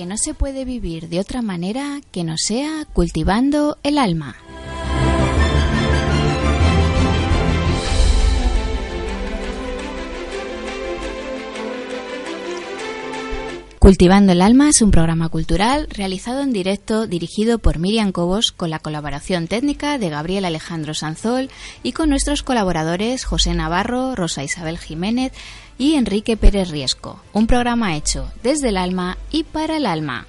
Que no se puede vivir de otra manera que no sea cultivando el alma. Cultivando el Alma es un programa cultural realizado en directo dirigido por Miriam Cobos con la colaboración técnica de Gabriel Alejandro Sanzol y con nuestros colaboradores José Navarro, Rosa Isabel Jiménez y Enrique Pérez Riesco. Un programa hecho desde el alma y para el alma.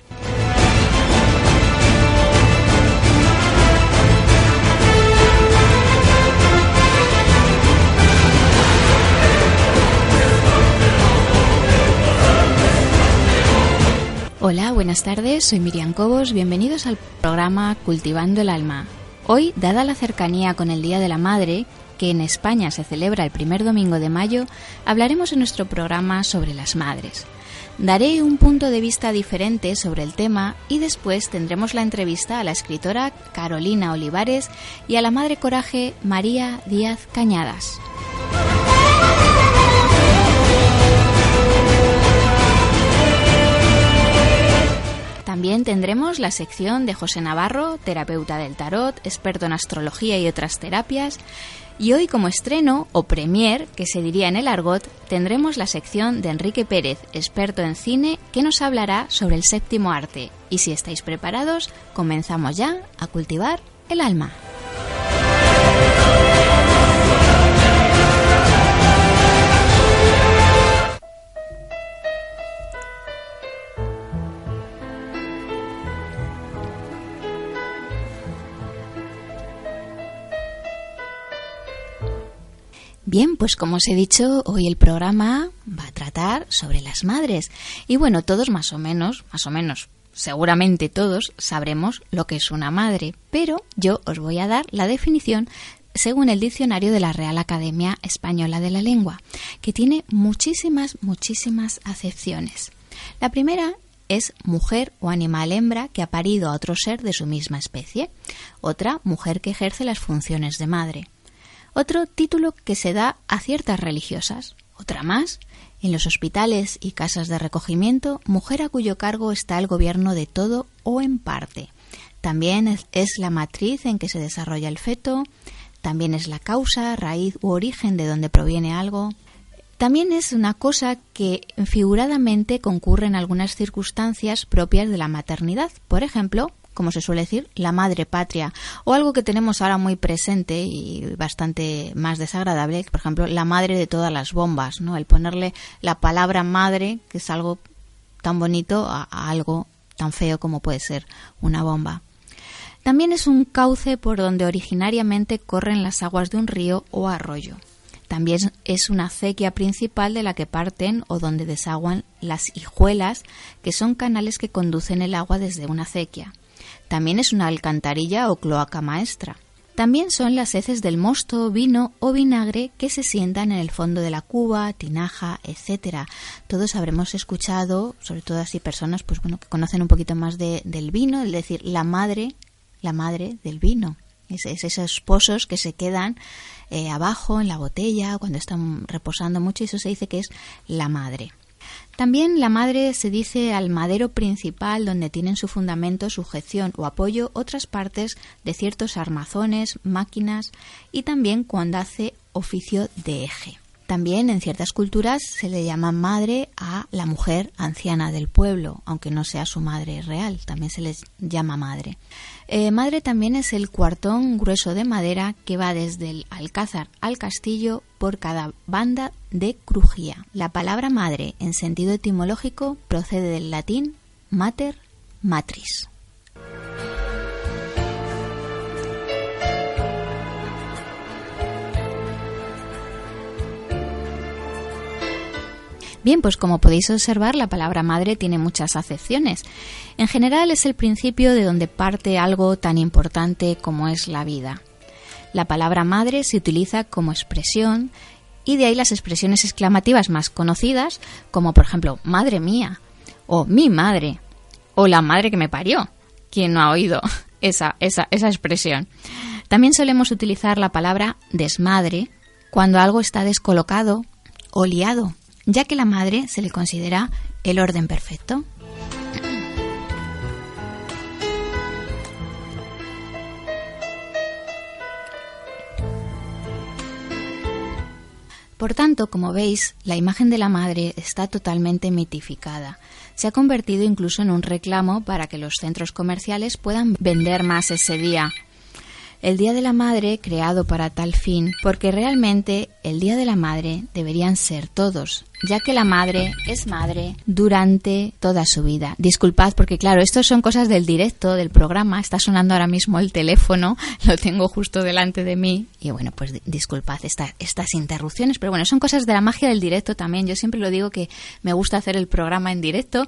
Hola, buenas tardes, soy Miriam Cobos, bienvenidos al programa Cultivando el Alma. Hoy, dada la cercanía con el Día de la Madre, que en España se celebra el primer domingo de mayo, hablaremos en nuestro programa sobre las madres. Daré un punto de vista diferente sobre el tema y después tendremos la entrevista a la escritora Carolina Olivares y a la madre coraje María Díaz Cañadas. También tendremos la sección de José Navarro, terapeuta del tarot, experto en astrología y otras terapias. Y hoy como estreno, o premier, que se diría en el argot, tendremos la sección de Enrique Pérez, experto en cine, que nos hablará sobre el séptimo arte. Y si estáis preparados, comenzamos ya a cultivar el alma. Bien, pues como os he dicho, hoy el programa va a tratar sobre las madres. Y bueno, todos más o menos, más o menos, seguramente todos sabremos lo que es una madre, pero yo os voy a dar la definición según el diccionario de la Real Academia Española de la Lengua, que tiene muchísimas, muchísimas acepciones. La primera es mujer o animal hembra que ha parido a otro ser de su misma especie. Otra, mujer que ejerce las funciones de madre. Otro título que se da a ciertas religiosas. Otra más, en los hospitales y casas de recogimiento, mujer a cuyo cargo está el gobierno de todo o en parte. También es la matriz en que se desarrolla el feto, también es la causa, raíz u origen de donde proviene algo. También es una cosa que figuradamente concurre en algunas circunstancias propias de la maternidad. Por ejemplo, como se suele decir, la madre patria, o algo que tenemos ahora muy presente y bastante más desagradable, por ejemplo, la madre de todas las bombas, ¿no? El ponerle la palabra madre, que es algo tan bonito, a, a algo tan feo como puede ser una bomba. También es un cauce por donde originariamente corren las aguas de un río o arroyo. También es una acequia principal de la que parten o donde desaguan las hijuelas, que son canales que conducen el agua desde una acequia. También es una alcantarilla o cloaca maestra. También son las heces del mosto, vino o vinagre que se sientan en el fondo de la cuba, tinaja, etcétera. Todos habremos escuchado, sobre todo así personas pues bueno que conocen un poquito más del vino, es decir, la madre, la madre del vino. Es, esos pozos que se quedan eh, abajo en la botella cuando están reposando mucho y eso se dice que es la madre. También la madre se dice al madero principal donde tienen su fundamento, sujeción o apoyo otras partes de ciertos armazones, máquinas y también cuando hace oficio de eje. También en ciertas culturas se le llama madre a la mujer anciana del pueblo, aunque no sea su madre real, también se les llama madre. Eh, madre también es el cuartón grueso de madera que va desde el alcázar al castillo por cada banda de crujía. La palabra madre en sentido etimológico procede del latín mater matris. Bien, pues como podéis observar, la palabra madre tiene muchas acepciones. En general es el principio de donde parte algo tan importante como es la vida. La palabra madre se utiliza como expresión y de ahí las expresiones exclamativas más conocidas, como por ejemplo madre mía, o mi madre, o la madre que me parió. ¿Quién no ha oído esa, esa, esa expresión? También solemos utilizar la palabra desmadre cuando algo está descolocado o liado ya que la madre se le considera el orden perfecto. Por tanto, como veis, la imagen de la madre está totalmente mitificada. Se ha convertido incluso en un reclamo para que los centros comerciales puedan vender más ese día, el Día de la Madre creado para tal fin, porque realmente el Día de la Madre deberían ser todos, ya que la madre es madre durante toda su vida. Disculpad porque claro, esto son cosas del directo, del programa, está sonando ahora mismo el teléfono, lo tengo justo delante de mí y bueno, pues disculpad estas interrupciones, pero bueno, son cosas de la magia del directo también. Yo siempre lo digo que me gusta hacer el programa en directo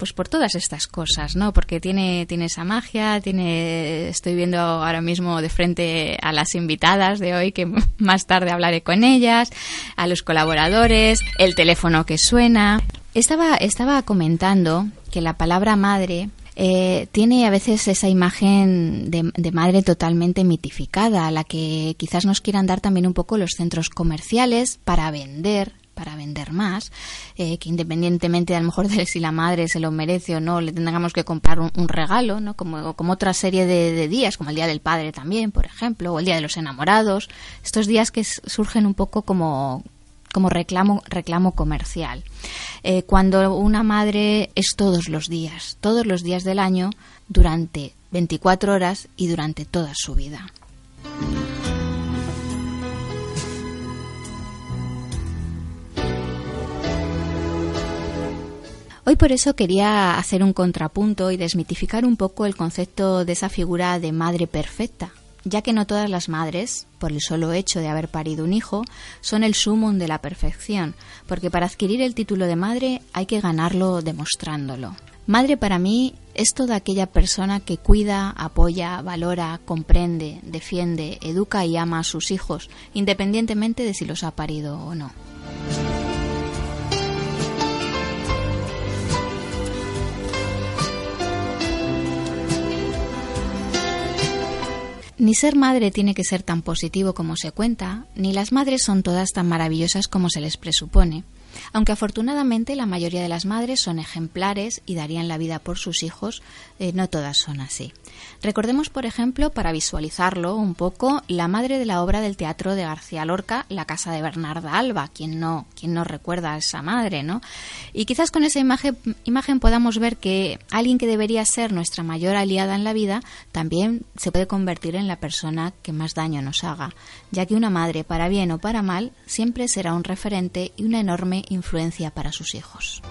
pues por todas estas cosas, ¿no? Porque tiene, tiene esa magia, tiene, estoy viendo ahora mismo de frente a las invitadas de hoy, que más tarde hablaré con ellas, a los colaboradores, el teléfono que suena. Estaba, estaba comentando que la palabra madre eh, tiene a veces esa imagen de, de, madre totalmente mitificada, a la que quizás nos quieran dar también un poco los centros comerciales para vender para vender más, eh, que independientemente a lo mejor de si la madre se lo merece o no, le tengamos que comprar un, regalo, ¿no? Como, como otra serie de, días, como el Día del Padre también, por ejemplo, o el Día de los Enamorados, estos días que surgen un poco como como reclamo, reclamo comercial. Eh, cuando una madre es todos los días, todos los días del año, durante 24 horas y durante toda su vida. Hoy por eso quería hacer un contrapunto y desmitificar un poco el concepto de esa figura de madre perfecta, ya que no todas las madres, por el solo hecho de haber parido un hijo, son el sumum de la perfección, porque para adquirir el título de madre hay que ganarlo demostrándolo. Madre para mí es toda aquella persona que cuida, apoya, valora, comprende, defiende, educa y ama a sus hijos, independientemente de si los ha parido o no. Ni ser madre tiene que ser tan positivo como se cuenta, ni las madres son todas tan maravillosas como se les presupone aunque afortunadamente la mayoría de las madres son ejemplares y darían la vida por sus hijos, eh, no todas son así. Recordemos, por ejemplo, para visualizarlo un poco, la madre de la obra del teatro de García Lorca, La casa de Bernarda Alba, quien no, quien no recuerda a esa madre, ¿no? Y quizás con esa imagen, imagen podamos ver que alguien que debería ser nuestra mayor aliada en la vida también se puede convertir en la persona que más daño nos haga, ya que una madre, para bien o para mal, siempre será un referente y una enorme influencia para sus hijos.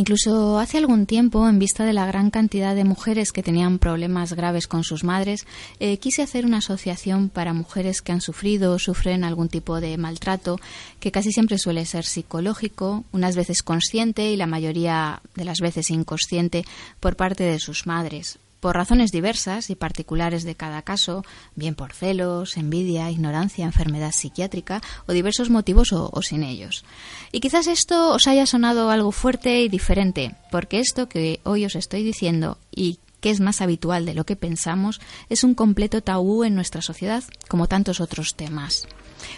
Incluso hace algún tiempo, en vista de la gran cantidad de mujeres que tenían problemas graves con sus madres, eh, quise hacer una asociación para mujeres que han sufrido o sufren algún tipo de maltrato, que casi siempre suele ser psicológico, unas veces consciente y la mayoría de las veces inconsciente por parte de sus madres por razones diversas y particulares de cada caso, bien por celos, envidia, ignorancia, enfermedad psiquiátrica o diversos motivos o, sin ellos. Y quizás esto os haya sonado algo fuerte y diferente, porque esto que hoy os estoy diciendo y que es más habitual de lo que pensamos, es un completo tabú en nuestra sociedad, como tantos otros temas.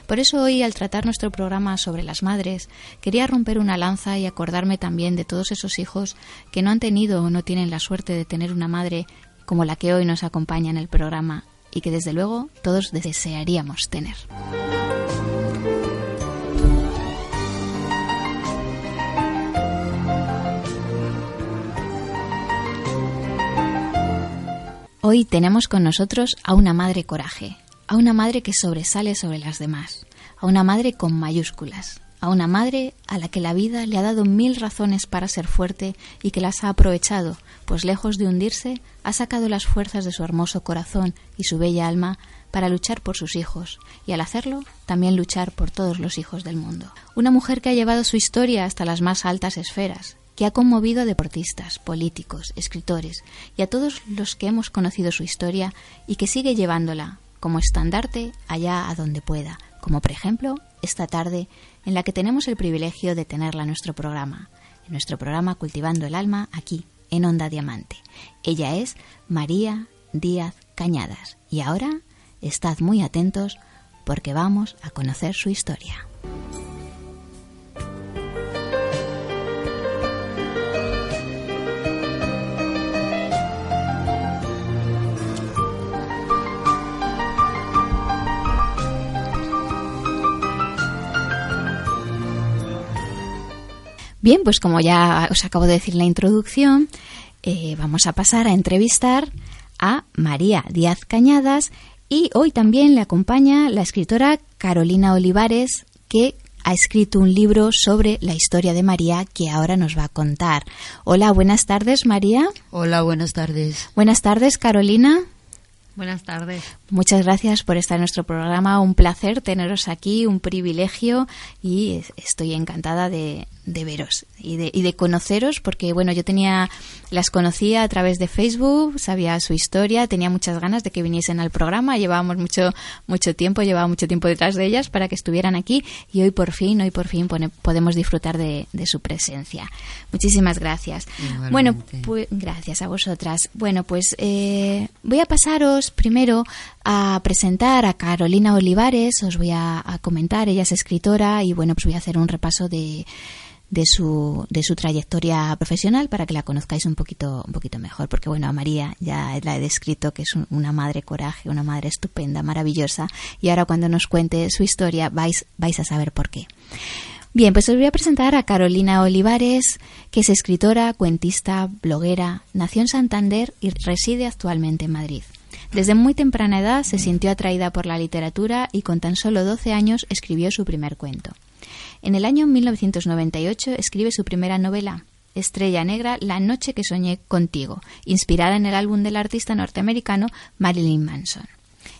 Por eso hoy, al tratar nuestro programa sobre las madres, quería romper una lanza y acordarme también de todos esos hijos que no han tenido o no tienen la suerte de tener una madre como la que hoy nos acompaña en el programa y que desde luego todos desearíamos tener. Hoy tenemos con nosotros a una madre coraje, a una madre que sobresale sobre las demás, a una madre con mayúsculas, a una madre a la que la vida le ha dado mil razones para ser fuerte y que las ha aprovechado, pues lejos de hundirse, ha sacado las fuerzas de su hermoso corazón y su bella alma para luchar por sus hijos, y al hacerlo también luchar por todos los hijos del mundo. Una mujer que ha llevado su historia hasta las más altas esferas, que ha conmovido a deportistas, políticos, escritores y a todos los que hemos conocido su historia y que sigue llevándola como estandarte allá a donde pueda, como por ejemplo esta tarde en la que tenemos el privilegio de tenerla en nuestro programa, en nuestro programa Cultivando el Alma, aquí, en Onda Diamante. Ella es María Díaz Cañadas y ahora estad muy atentos porque vamos a conocer su historia. Bien, pues como ya os acabo de decir en la introducción, eh, vamos a pasar a entrevistar a María Díaz Cañadas y hoy también le acompaña la escritora Carolina Olivares, que ha escrito un libro sobre la historia de María que ahora nos va a contar. Hola, buenas tardes, María. Hola, buenas tardes. Buenas tardes, Carolina. Buenas tardes. Muchas gracias por estar en nuestro programa. Un placer teneros aquí, un privilegio y estoy encantada de, de veros y de, y de conoceros porque bueno yo tenía las conocía a través de Facebook sabía su historia tenía muchas ganas de que viniesen al programa. Llevábamos mucho mucho tiempo llevaba mucho tiempo detrás de ellas para que estuvieran aquí y hoy por fin hoy por fin podemos disfrutar de, su presencia. Muchísimas gracias. Bueno pues gracias a vosotras. Bueno pues eh, voy a pasaros primero a presentar a Carolina Olivares os voy a, comentar ella es escritora y bueno pues voy a hacer un repaso de de su, de su trayectoria profesional para que la conozcáis un poquito, un poquito mejor. Porque bueno, a María ya la he descrito que es una madre coraje, una madre estupenda, maravillosa. Y ahora cuando nos cuente su historia vais, vais a saber por qué. Bien, pues os voy a presentar a Carolina Olivares, que es escritora, cuentista, bloguera, nació en Santander y reside actualmente en Madrid. Desde muy temprana edad se sintió atraída por la literatura y con tan solo 12 años escribió su primer cuento. En el año 1998 escribe su primera novela, Estrella Negra, La noche que soñé contigo, inspirada en el álbum del artista norteamericano Marilyn Manson.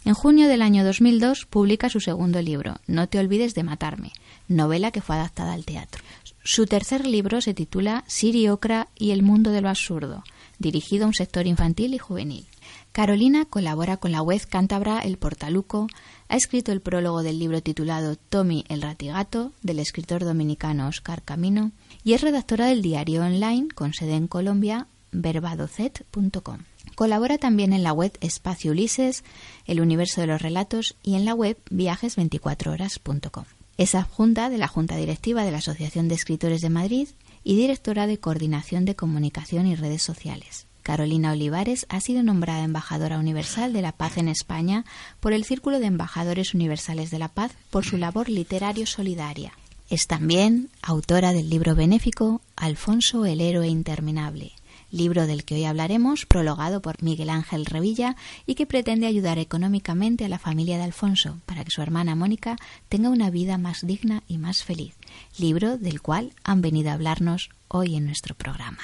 En junio del año 2002 publica su segundo libro, No te olvides de matarme, novela que fue adaptada al teatro. Su tercer libro se titula Siri Ocra y el mundo de lo absurdo, dirigido a un sector infantil y juvenil. Carolina colabora con la web cántabra El Portaluco, ha escrito el prólogo del libro titulado Tommy el ratigato del escritor dominicano Oscar Camino y es redactora del diario online con sede en Colombia verbadocet.com. Colabora también en la web Espacio Ulises, El Universo de los Relatos y en la web viajes24horas.com. Es adjunta de la Junta Directiva de la Asociación de Escritores de Madrid y directora de Coordinación de Comunicación y Redes Sociales. Carolina Olivares ha sido nombrada embajadora universal de la paz en España por el Círculo de Embajadores Universales de la Paz por su labor literario solidaria. Es también autora del libro benéfico Alfonso el héroe interminable, libro del que hoy hablaremos, prologado por Miguel Ángel Revilla y que pretende ayudar económicamente a la familia de Alfonso para que su hermana Mónica tenga una vida más digna y más feliz, libro del cual han venido a hablarnos hoy en nuestro programa.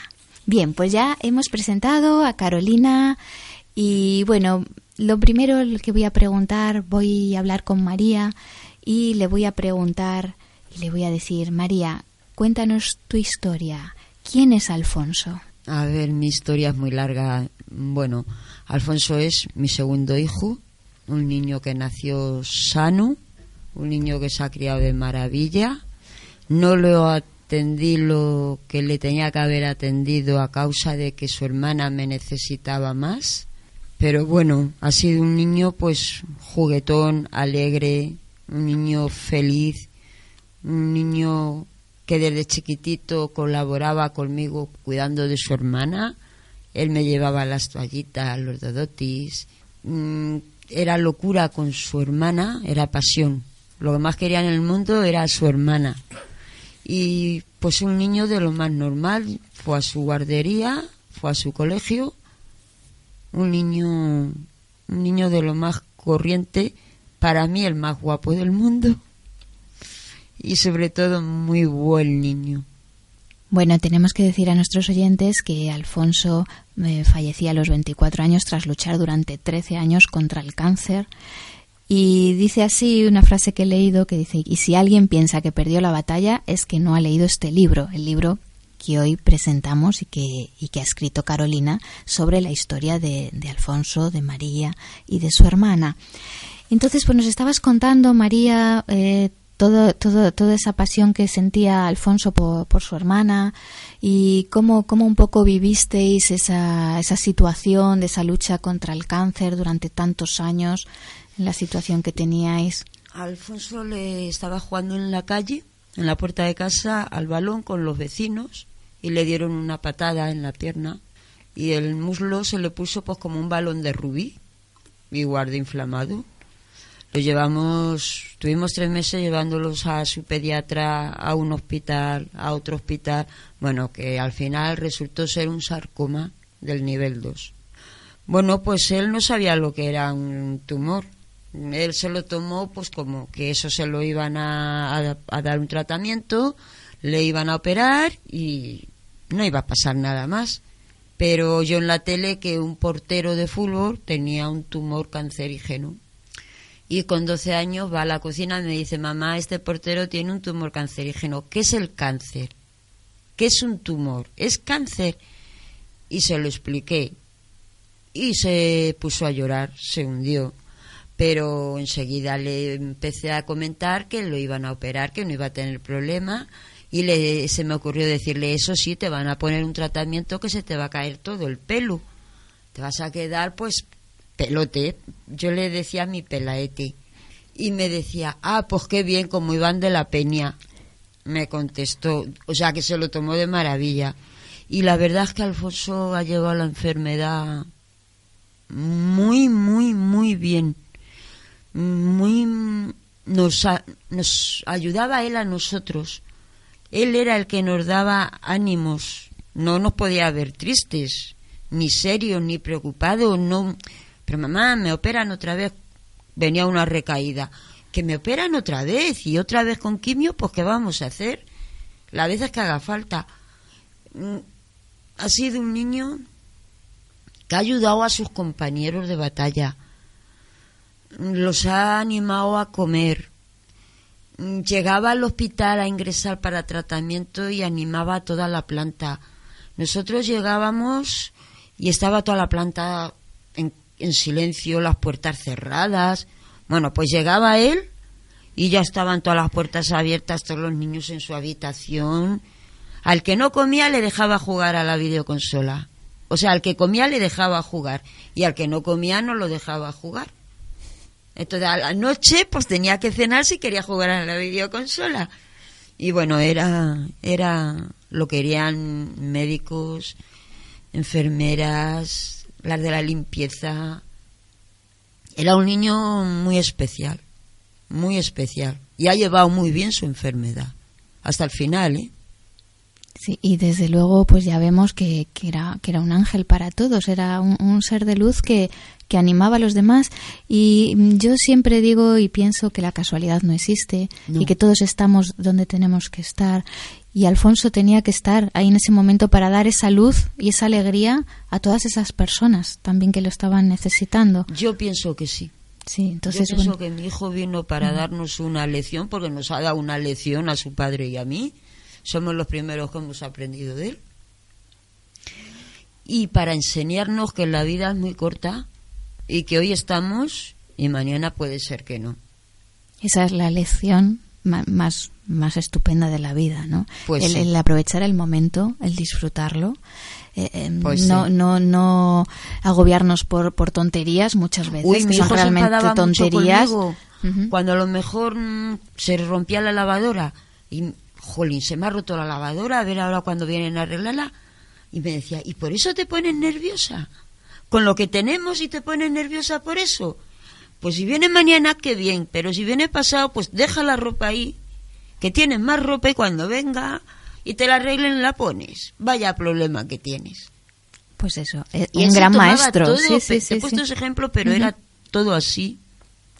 Bien, pues ya hemos presentado a Carolina y bueno, lo primero que voy a preguntar, voy a hablar con María y le voy a preguntar y le voy a decir, María, cuéntanos tu historia. ¿Quién es Alfonso? A ver, mi historia es muy larga. Bueno, Alfonso es mi segundo hijo, un niño que nació sano, un niño que se ha criado de maravilla. No lo atendí lo que le tenía que haber atendido a causa de que su hermana me necesitaba más. Pero bueno, ha sido un niño pues juguetón, alegre, un niño feliz, un niño que desde chiquitito colaboraba conmigo cuidando de su hermana. Él me llevaba las toallitas, los dodotis. Mm, era locura con su hermana, era pasión. Lo que más quería en el mundo era su hermana. Y pues un niño de lo más normal, fue a su guardería, fue a su colegio, un niño, un niño de lo más corriente, para mí el más guapo del mundo y sobre todo muy buen niño. Bueno, tenemos que decir a nuestros oyentes que Alfonso eh, fallecía a los 24 años tras luchar durante 13 años contra el cáncer. Y dice así una frase que he leído que dice, y si alguien piensa que perdió la batalla es que no ha leído este libro, el libro que hoy presentamos y que, y que ha escrito Carolina sobre la historia de, de Alfonso, de María y de su hermana. Entonces, pues nos estabas contando, María, eh, todo, todo, toda esa pasión que sentía Alfonso por, su hermana y cómo, cómo, un poco vivisteis esa, esa situación de esa lucha contra el cáncer durante tantos años, la situación que teníais. Alfonso le estaba jugando en la calle, en la puerta de casa, al balón con los vecinos y le dieron una patada en la pierna y el muslo se le puso pues como un balón de rubí y guarda inflamado lo llevamos, tuvimos tres meses llevándolos a su pediatra, a un hospital, a otro hospital, bueno, que al final resultó ser un sarcoma del nivel 2. Bueno, pues él no sabía lo que era un tumor. Él se lo tomó pues como que eso se lo iban a, dar un tratamiento, le iban a operar y no iba a pasar nada más. Pero yo en la tele que un portero de fútbol tenía un tumor cancerígeno y con 12 años va a la cocina y me dice, mamá, este portero tiene un tumor cancerígeno. ¿Qué es el cáncer? ¿Qué es un tumor? Es cáncer. Y se lo expliqué. Y se puso a llorar, se hundió. Pero enseguida le empecé a comentar que lo iban a operar, que no iba a tener problema. Y le, se me ocurrió decirle, eso sí, te van a poner un tratamiento que se te va a caer todo el pelo. Te vas a quedar pues pelote, yo le decía mi pelaete. Y me decía, ah, pues qué bien, como Iván de la Peña. Me contestó, o sea que se lo tomó de maravilla. Y la verdad es que Alfonso ha llevado la enfermedad muy, muy, muy bien. Muy nos, nos ayudaba él a nosotros. Él era el que nos daba ánimos. No nos podía ver tristes, ni serios, ni preocupados. No, pero mamá, me operan otra vez. Venía una recaída. Que me operan otra vez y otra vez con quimio, pues ¿qué vamos a hacer? Las veces que haga falta. Mm, ha sido un niño que ha ayudado a sus compañeros de batalla. Los ha animado a comer. Llegaba al hospital a ingresar para tratamiento y animaba a toda la planta. Nosotros llegábamos y estaba toda la planta en en silencio, las puertas cerradas. Bueno, pues llegaba él y ya estaban todas las puertas abiertas, todos los niños en su habitación. Al que no comía le dejaba jugar a la videoconsola. O sea, al que comía le dejaba jugar y al que no comía no lo dejaba jugar. Entonces, a la noche, pues tenía que cenar si quería jugar a la videoconsola. Y bueno, era, era, lo querían médicos, enfermeras, las de la limpieza. Era un niño muy especial, muy especial. Y ha llevado muy bien su enfermedad, hasta el final, ¿eh? Sí, y desde luego, pues ya vemos que, que, era, que era un ángel para todos, era un, ser de luz que, que, animaba a los demás. Y yo siempre digo y pienso que la casualidad no existe y que todos estamos donde tenemos que estar y Alfonso tenía que estar ahí en ese momento para dar esa luz y esa alegría a todas esas personas también que lo estaban necesitando. Yo pienso que sí. Sí, entonces Yo pienso que mi hijo vino para darnos una lección, porque nos ha dado una lección a su padre y a mí. Somos los primeros que hemos aprendido de él. Y para enseñarnos que la vida es muy corta y que hoy estamos y mañana puede ser que no. Esa es la lección más, más estupenda de la vida, ¿no? Pues el, sí. el aprovechar el momento, el disfrutarlo, eh, eh, Pues no, sí. no, no agobiarnos por, por tonterías muchas veces, Uy, que son realmente enfadaba mucho tonterías. conmigo. Cuando a lo mejor mm, se rompía la lavadora y, jolín, se me ha roto la lavadora, a ver ahora cuando vienen a arreglarla. Y me decía, ¿y por eso te pones nerviosa? Con lo que tenemos y te pones nerviosa por eso. Pues si viene mañana, qué bien, pero si viene pasado, pues deja la ropa ahí, que tienes más ropa y cuando venga y te la arreglen la pones. Vaya problema que tienes. Pues eso, eh, Y un gran maestro. todo, sí, sí, pe- sí, te he puesto ese ejemplo, pero era todo así.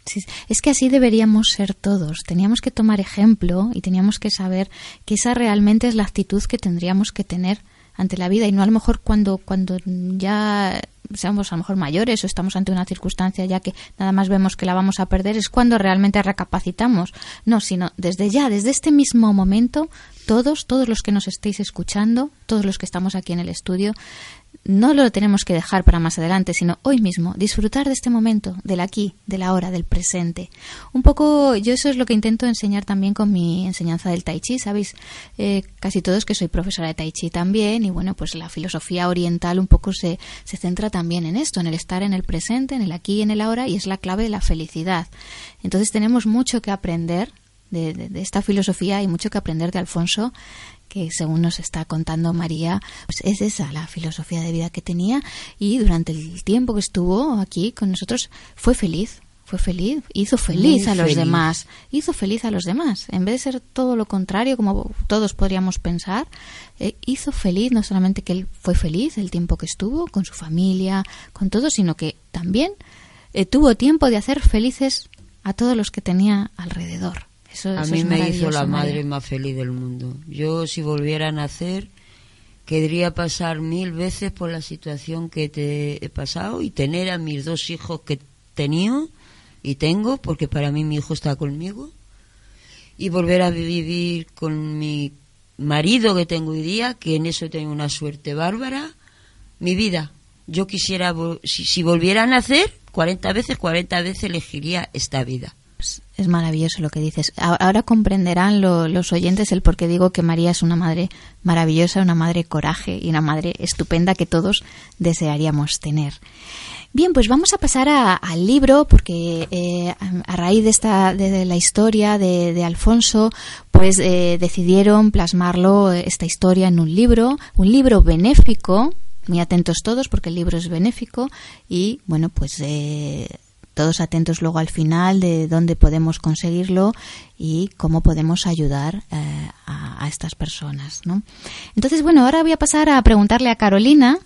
Sí, es que así deberíamos ser todos. Teníamos que tomar ejemplo y teníamos que saber que esa realmente es la actitud que tendríamos que tener ante la vida y no a lo mejor cuando cuando ya seamos a lo mejor mayores o estamos ante una circunstancia ya que nada más vemos que la vamos a perder es cuando realmente recapacitamos. No, sino desde ya, desde este mismo momento, todos, todos los que nos estéis escuchando, todos los que estamos aquí en el estudio, no lo tenemos que dejar para más adelante, sino hoy mismo, disfrutar de este momento, del aquí, del ahora, del presente. Un poco, yo eso es lo que intento enseñar también con mi enseñanza del Tai Chi, ¿sabéis? Eh, casi todos que soy profesora de Tai Chi también, y bueno, pues la filosofía oriental un poco se, se centra también en esto, en el estar en el presente, en el aquí y en el ahora, y es la clave de la felicidad. Entonces tenemos mucho que aprender de, de- de esta filosofía y mucho que aprender de Alfonso, que según nos está contando María, pues es esa la filosofía de vida que tenía y durante el tiempo que estuvo aquí con nosotros fue feliz, fue feliz, hizo feliz Muy a los feliz. demás, hizo feliz a los demás, en vez de ser todo lo contrario como todos podríamos pensar, eh, hizo feliz, no solamente que él fue feliz el tiempo que estuvo con su familia, con todo, sino que también eh, tuvo tiempo de hacer felices a todos los que tenía alrededor. Eso, A eso mí me hizo la María. madre más feliz del mundo. Yo, si volviera a nacer, querría pasar mil veces por la situación que te he pasado y tener a mis dos hijos que he tenido y tengo, porque para mí mi hijo está conmigo, y volver a vivir con mi marido que tengo hoy día, que en eso tengo una suerte bárbara, mi vida. Yo quisiera, si, si volviera a nacer, 40 veces, 40 veces elegiría esta vida. Es maravilloso lo que dices. Ahora comprenderán lo- los oyentes el por qué digo que María es una madre maravillosa, una madre coraje y una madre estupenda que todos desearíamos tener. Bien, pues vamos a pasar a- al libro porque eh, a, a raíz de esta de, de la historia de, de Alfonso, pues eh, decidieron plasmarlo eh, esta historia en un libro, un libro benéfico. Muy atentos todos porque el libro es benéfico y bueno, pues eh, todos atentos luego al final de dónde podemos conseguirlo y cómo podemos ayudar eh, a, estas personas. ¿no? Entonces, bueno, ahora voy a pasar a preguntarle a Carolina.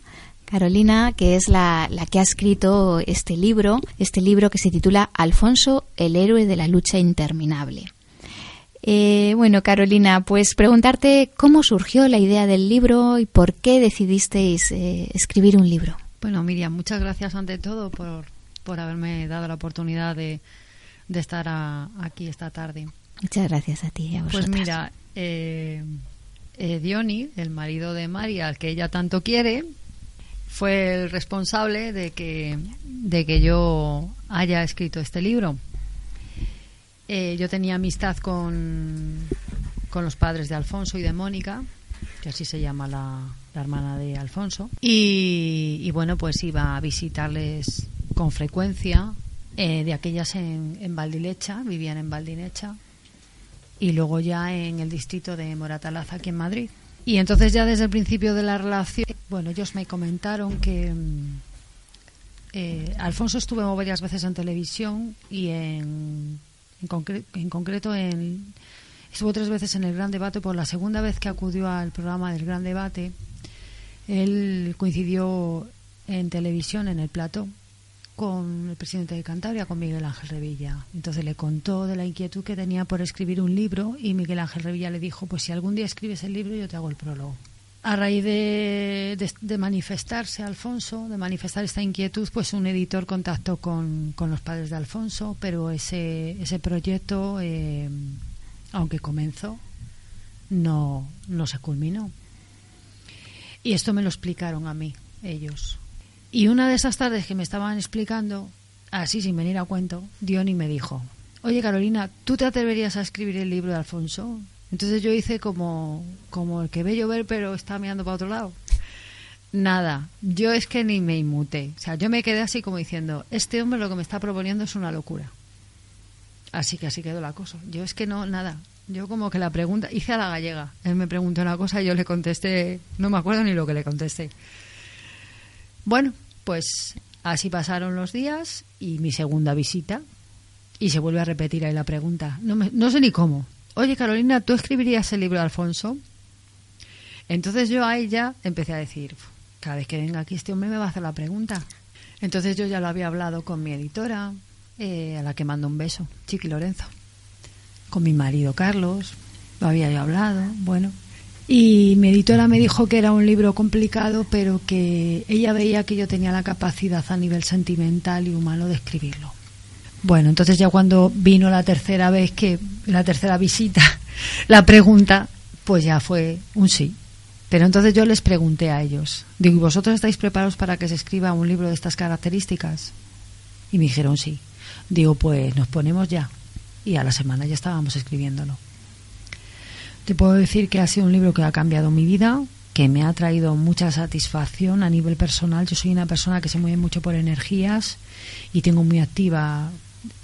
Carolina, que es la, la que ha escrito este libro, este libro que se titula Alfonso, el héroe de la lucha interminable. Eh, bueno, Carolina, pues preguntarte cómo surgió la idea del libro y por qué decidisteis eh, escribir un libro. Bueno, Miriam, muchas gracias ante todo por, por haberme dado la oportunidad de, de estar a- aquí esta tarde. Muchas gracias a ti y a Pues vosotras. mira, eh, eh, Diony, el marido de María, al que ella tanto quiere, fue el responsable de que, de que yo haya escrito este libro. Eh, yo tenía amistad con, con los padres de Alfonso y de Mónica, que así se llama la, la hermana de Alfonso. Y, y bueno, pues iba a visitarles con frecuencia. eh, de aquellas en, Valdilecha, vivían en Valdinecha. Y luego ya en el distrito de Moratalaz, aquí en Madrid. Y entonces ya desde el principio de la relación, bueno, ellos me comentaron que mm, eh, Alfonso estuvo varias veces en televisión y en, en, concre- en concreto en, estuvo tres veces en el Gran Debate. Por la segunda vez que acudió al programa del Gran Debate, él coincidió en televisión en el plató con el presidente de Cantabria, con Miguel Ángel Revilla. Entonces le contó de la inquietud que tenía por escribir un libro y Miguel Ángel Revilla le dijo, pues si algún día escribes el libro yo te hago el prólogo. A raíz de, de- manifestarse Alfonso, de manifestar esta inquietud, pues un editor contactó con, los padres de Alfonso, pero ese, ese proyecto, eh, aunque comenzó, no, no se culminó. Y esto me lo explicaron a mí, ellos. Y una de esas tardes que me estaban explicando, así sin venir a cuento, Diony me dijo, oye Carolina, ¿tú te atreverías a escribir el libro de Alfonso? Entonces yo hice como, como el que ve llover pero está mirando para otro lado. Nada, yo es que ni me inmuté. O sea, yo me quedé así como diciendo, este hombre lo que me está proponiendo es una locura. Así que así quedó la cosa. Yo es que no, nada. Yo como que la pregunta, hice a la gallega. Él me preguntó una cosa y yo le contesté, no me acuerdo ni lo que le contesté. Bueno, pues así pasaron los días y mi segunda visita. Y se vuelve a repetir ahí la pregunta. No, me, no sé ni cómo. Oye, Carolina, ¿tú escribirías el libro de Alfonso? Entonces yo a ella empecé a decir, cada vez que venga aquí este hombre me va a hacer la pregunta. Entonces yo ya lo había hablado con mi editora, eh, a la que mando un beso, Chiqui Lorenzo, con mi marido Carlos, lo había yo hablado, bueno. Y mi editora me dijo que era un libro complicado, pero que ella veía que yo tenía la capacidad a nivel sentimental y humano de escribirlo. Bueno, entonces ya cuando vino la tercera vez que, la tercera visita, la pregunta, pues ya fue un sí. Pero entonces yo les pregunté a ellos, digo, ¿vosotros estáis preparados para que se escriba un libro de estas características? Y me dijeron sí. Digo, pues nos ponemos ya. Y a la semana ya estábamos escribiéndolo. Te puedo decir que ha sido un libro que ha cambiado mi vida, que me ha traído mucha satisfacción a nivel personal. Yo soy una persona que se mueve mucho por energías y tengo muy activa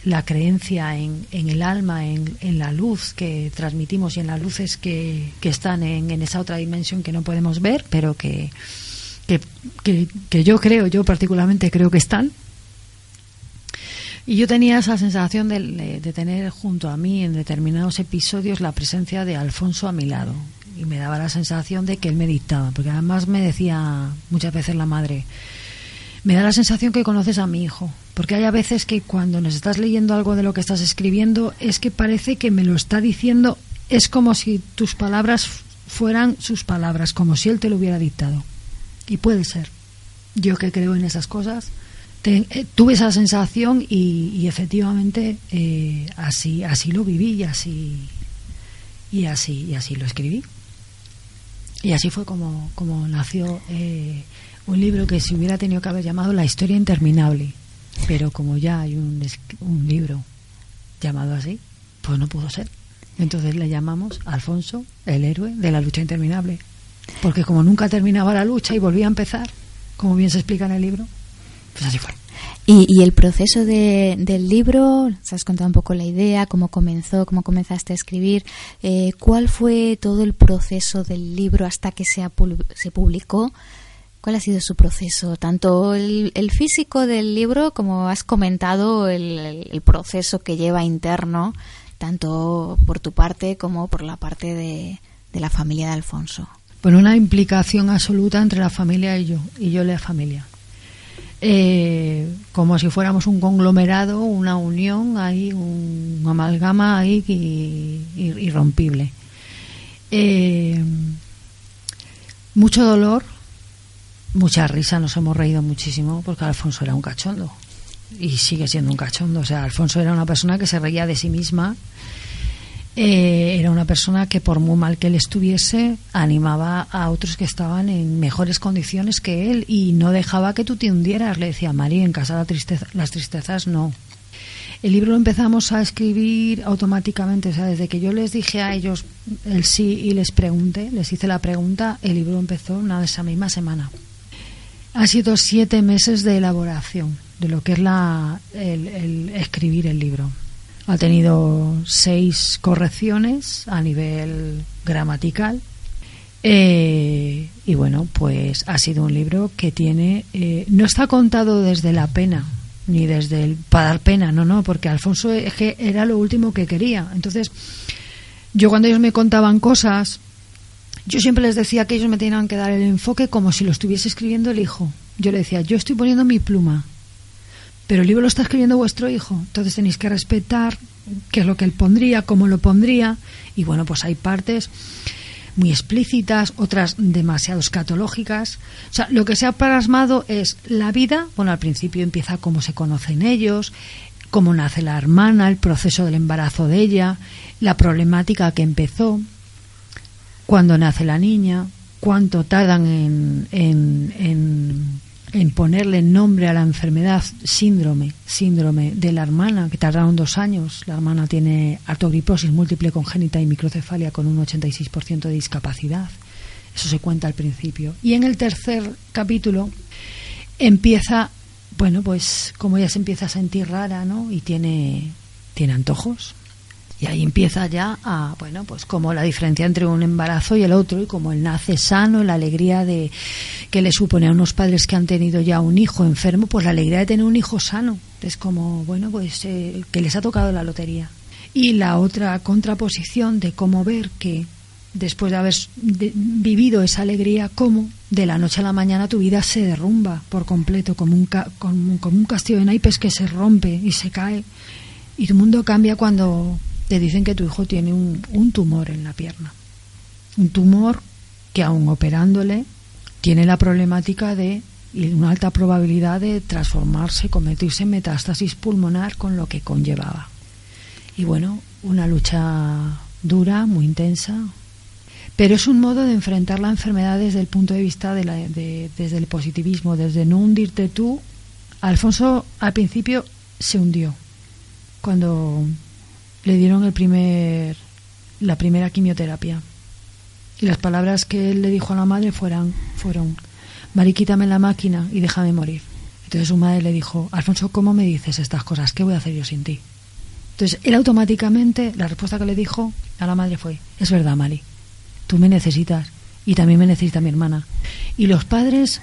la creencia en, el alma, en, la luz que transmitimos y en las luces que, están en, esa otra dimensión que no podemos ver, pero que, yo creo, yo particularmente creo que están. Y yo tenía esa sensación de, tener junto a mí en determinados episodios la presencia de Alfonso a mi lado. Y me daba la sensación de que él me dictaba, porque además me decía muchas veces la madre, me da la sensación que conoces a mi hijo, porque hay a veces que cuando nos estás leyendo algo de lo que estás escribiendo es que parece que me lo está diciendo, es como si tus palabras fueran sus palabras, como si él te lo hubiera dictado. Y puede ser. Yo que creo en esas cosas, eh, tuve esa sensación y, efectivamente eh, así así lo viví y así y así y así lo escribí. Y así fue como, como nació eh, un libro que se hubiera tenido que haber llamado La historia interminable, pero como ya hay un, un libro llamado así, pues no pudo ser. Entonces le llamamos Alfonso, el héroe de la lucha interminable, porque como nunca terminaba la lucha y volvía a empezar, como bien se explica en el libro, pues así fue. Y, el proceso de, del libro, se has contado un poco la idea, cómo comenzó, cómo comenzaste a escribir. Eh, ¿Cuál fue todo el proceso del libro hasta que se, se publicó? ¿Cuál ha sido su proceso? Tanto el, físico del libro como has comentado el, proceso que lleva interno, tanto por tu parte como por la parte de, la familia de Alfonso. Bueno, una implicación absoluta entre la familia y yo, y yo la familia. Eh, como si fuéramos un conglomerado, una unión, ahí, un amalgama ahí irrompible. Eh, mucho dolor, mucha risa, nos hemos reído muchísimo porque Alfonso era un cachondo y sigue siendo un cachondo. O sea, Alfonso era una persona que se reía de sí misma. Eh, era una persona que por muy mal que él estuviese animaba a otros que estaban en mejores condiciones que él y no dejaba que tú te hundieras. Le decía, María, en casa las tristezas no. El libro lo empezamos a escribir automáticamente, o sea, desde que yo les dije a ellos el sí y les pregunté, les hice la pregunta, el libro empezó una de esa misma semana. Ha sido siete meses de elaboración de lo que es la, el, escribir el libro. Ha tenido seis correcciones a nivel gramatical. Eh, y bueno, pues ha sido un libro que tiene. Eh, no está contado desde la pena, ni desde el. para dar pena, no, no, porque Alfonso que era lo último que quería. Entonces, yo cuando ellos me contaban cosas, yo siempre les decía que ellos me tenían que dar el enfoque como si lo estuviese escribiendo el hijo. Yo le decía, yo estoy poniendo mi pluma, pero el libro lo está escribiendo vuestro hijo, entonces tenéis que respetar qué es lo que él pondría, cómo lo pondría, y bueno, pues hay partes muy explícitas, otras demasiado escatológicas. O sea, lo que se ha plasmado es la vida, bueno, al principio empieza cómo se conocen ellos, cómo nace la hermana, el proceso del embarazo de ella, la problemática que empezó, cuándo nace la niña, cuánto tardan en, en ponerle nombre a la enfermedad, síndrome, síndrome de la hermana, que tardaron dos años. La hermana tiene artogriposis múltiple congénita y microcefalia con un 86% de discapacidad. Eso se cuenta al principio. Y en el tercer capítulo empieza, bueno, pues como ella se empieza a sentir rara, ¿no? Y tiene, tiene antojos, y ahí empieza ya a, bueno, pues como la diferencia entre un embarazo y el otro, y como él nace sano, la alegría de que le supone a unos padres que han tenido ya un hijo enfermo, pues la alegría de tener un hijo sano. Es como, bueno, pues eh, que les ha tocado la lotería. Y la otra contraposición de cómo ver que después de haber vivido esa alegría, cómo de la noche a la mañana tu vida se derrumba por completo, como un, como, como un castillo de naipes que se rompe y se cae. Y tu mundo cambia cuando te dicen que tu hijo tiene un, un tumor en la pierna. Un tumor que aún operándole tiene la problemática de y una alta probabilidad de transformarse, convertirse en metástasis pulmonar con lo que conllevaba. Y bueno, una lucha dura, muy intensa, pero es un modo de enfrentar la enfermedad desde el punto de vista de, la, de desde el positivismo, desde no hundirte tú. Alfonso al principio se hundió cuando le dieron el primer, la primera quimioterapia. Y las palabras que él le dijo a la madre fueran, fueron, Mari, quítame la máquina y déjame morir. Entonces su madre le dijo, Alfonso, ¿cómo me dices estas cosas? ¿Qué voy a hacer yo sin ti? Entonces él automáticamente, la respuesta que le dijo a la madre fue, es verdad, Mari, tú me necesitas y también me necesita mi hermana. Y los padres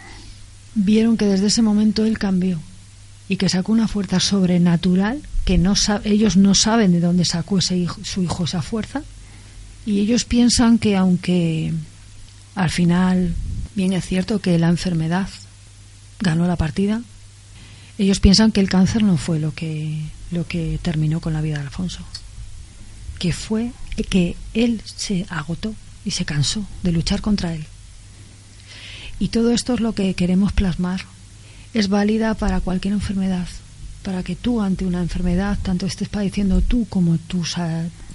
vieron que desde ese momento él cambió y que sacó una fuerza sobrenatural que no ellos no saben de dónde sacó ese su hijo esa fuerza y ellos piensan que aunque al final bien es cierto que la enfermedad ganó la partida ellos piensan que el cáncer no fue lo que lo que terminó con la vida de Alfonso que fue que él se agotó y se cansó de luchar contra él. Y todo esto es lo que queremos plasmar. Es válida para cualquier enfermedad para que tú ante una enfermedad, tanto estés padeciendo tú como tus,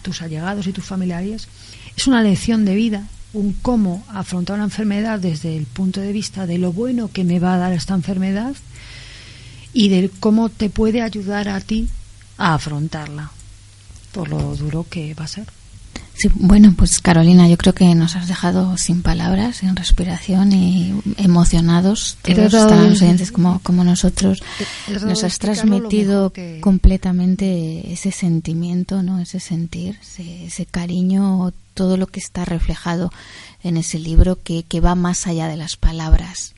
tus allegados y tus familiares, es una lección de vida, un cómo afrontar una enfermedad desde el punto de vista de lo bueno que me va a dar esta enfermedad y de cómo te puede ayudar a ti a afrontarla, por lo duro que va a ser bueno, pues Carolina, yo creo que nos has dejado sin palabras, sin respiración y emocionados, todos tan oyentes como, como nosotros. Nos has transmitido completamente ese sentimiento, ¿no? ese sentir, ese, cariño, todo lo que está reflejado en ese libro que, que va más allá de las palabras.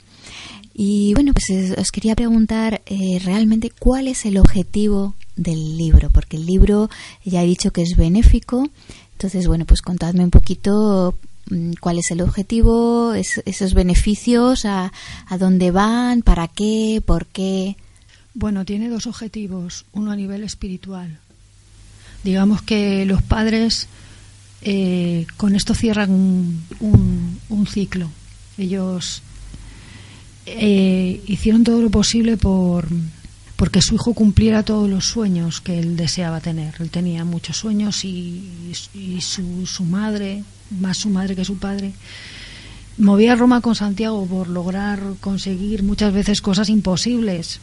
Y bueno, pues os quería preguntar eh, realmente cuál es el objetivo del libro, porque el libro ya he dicho que es benéfico, entonces, bueno, pues contadme un poquito mm, cuál es el objetivo, esos beneficios, a, dónde van, para qué, por qué. Bueno, tiene dos objetivos, uno a nivel espiritual. Digamos que los padres eh, con esto cierran un, un, ciclo. Ellos eh, hicieron todo lo posible por porque su hijo cumpliera todos los sueños que él deseaba tener. Él tenía muchos sueños y, su, su, madre, más su madre que su padre, movía a Roma con Santiago por lograr conseguir muchas veces cosas imposibles.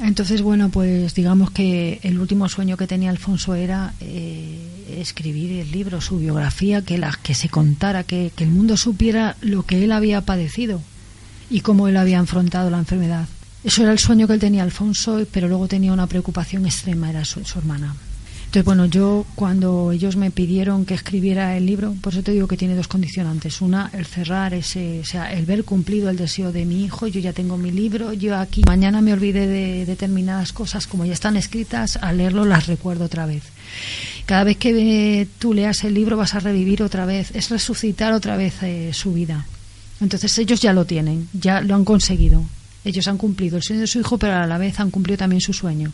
Entonces, bueno, pues digamos que el último sueño que tenía Alfonso era eh, escribir el libro, su biografía, que, la, que se contara, que, que el mundo supiera lo que él había padecido y cómo él había afrontado la enfermedad. Eso era el sueño que él tenía Alfonso, pero luego tenía una preocupación extrema, era su, hermana. Entonces, bueno, yo cuando ellos me pidieron que escribiera el libro, por eso te digo que tiene dos condicionantes. Una, el cerrar ese, o sea, el ver cumplido el deseo de mi hijo, yo ya tengo mi libro, yo aquí mañana me olvidé de determinadas cosas, como ya están escritas, al leerlo las recuerdo otra vez. Cada vez que tú leas el libro vas a revivir otra vez, es resucitar otra vez eh, su vida. Entonces ellos ya lo tienen, ya lo han conseguido. Ellos han cumplido el sueño de su hijo, pero a la vez han cumplido también su sueño.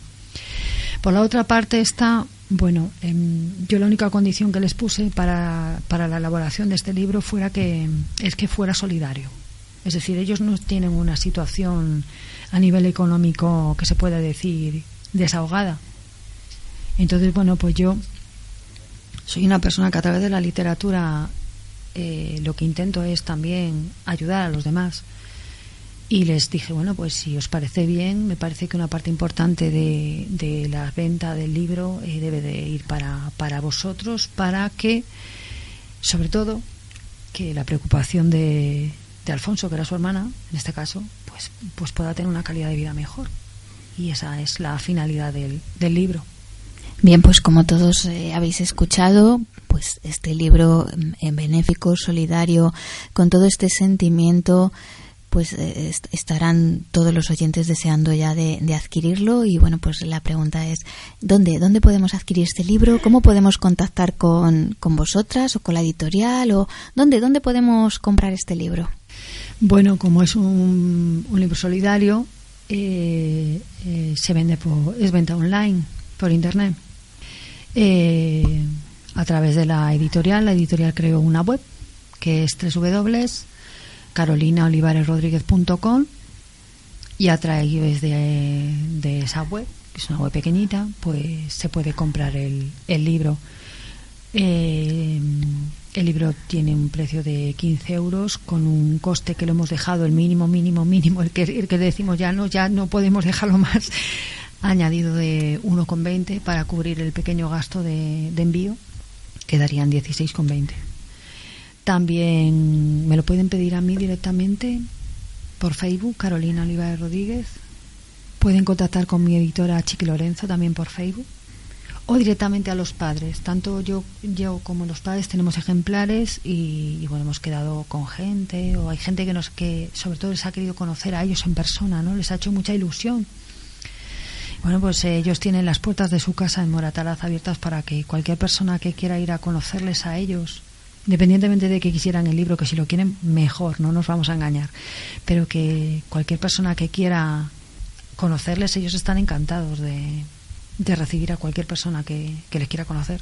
Por la otra parte está, bueno, em, yo la única condición que les puse para, para la elaboración de este libro fuera que es que fuera solidario. Es decir, ellos no tienen una situación a nivel económico que se pueda decir desahogada. Entonces, bueno, pues yo soy una persona que a través de la literatura eh, lo que intento es también ayudar a los demás y les dije, bueno, pues si os parece bien, me parece que una parte importante de, de la venta del libro eh, debe de ir para, para vosotros, para que, sobre todo, que la preocupación de, de Alfonso, que era su hermana, en este caso, pues, pues pueda tener una calidad de vida mejor. Y esa es la finalidad del, del libro. Bien, pues como todos eh, habéis escuchado, pues este libro mm, en benéfico, solidario, con todo este sentimiento pues eh, estarán todos los oyentes deseando ya de, adquirirlo y bueno pues la pregunta es dónde dónde podemos adquirir este libro cómo podemos contactar con, con vosotras o con la editorial o dónde dónde podemos comprar este libro bueno como es un, un libro solidario eh, eh, se vende por es venta online por internet. A través de la editorial la editorial creó una web que es www carolinaolivaresrodríguez.com y a través de, de esa web, que es una web pequeñita, pues se puede comprar el, el libro. Eh, el libro tiene un precio de 15 euros con un coste que lo hemos dejado el mínimo, mínimo, mínimo, el que, el que decimos ya no, ya no podemos dejarlo más, añadido de 1,20 para cubrir el pequeño gasto de, de envío, quedarían 16,20. También me lo pueden pedir a mí directamente por Facebook, Carolina Olivares Rodríguez. Pueden contactar con mi editora Chiqui Lorenzo también por Facebook. O directamente a los padres. Tanto yo, yo como los padres tenemos ejemplares y, bueno, hemos quedado con gente o hay gente que nos que sobre todo les ha querido conocer a ellos en persona, ¿no? Les ha hecho mucha ilusión. Bueno, pues eh, ellos tienen las puertas de su casa en Moratalaz abiertas para que cualquier persona que quiera ir a conocerles a ellos independientemente de que quisieran el libro, que si lo quieren, mejor, no nos vamos a engañar, pero que cualquier persona que quiera conocerles, ellos están encantados de, recibir a cualquier persona que, les quiera conocer.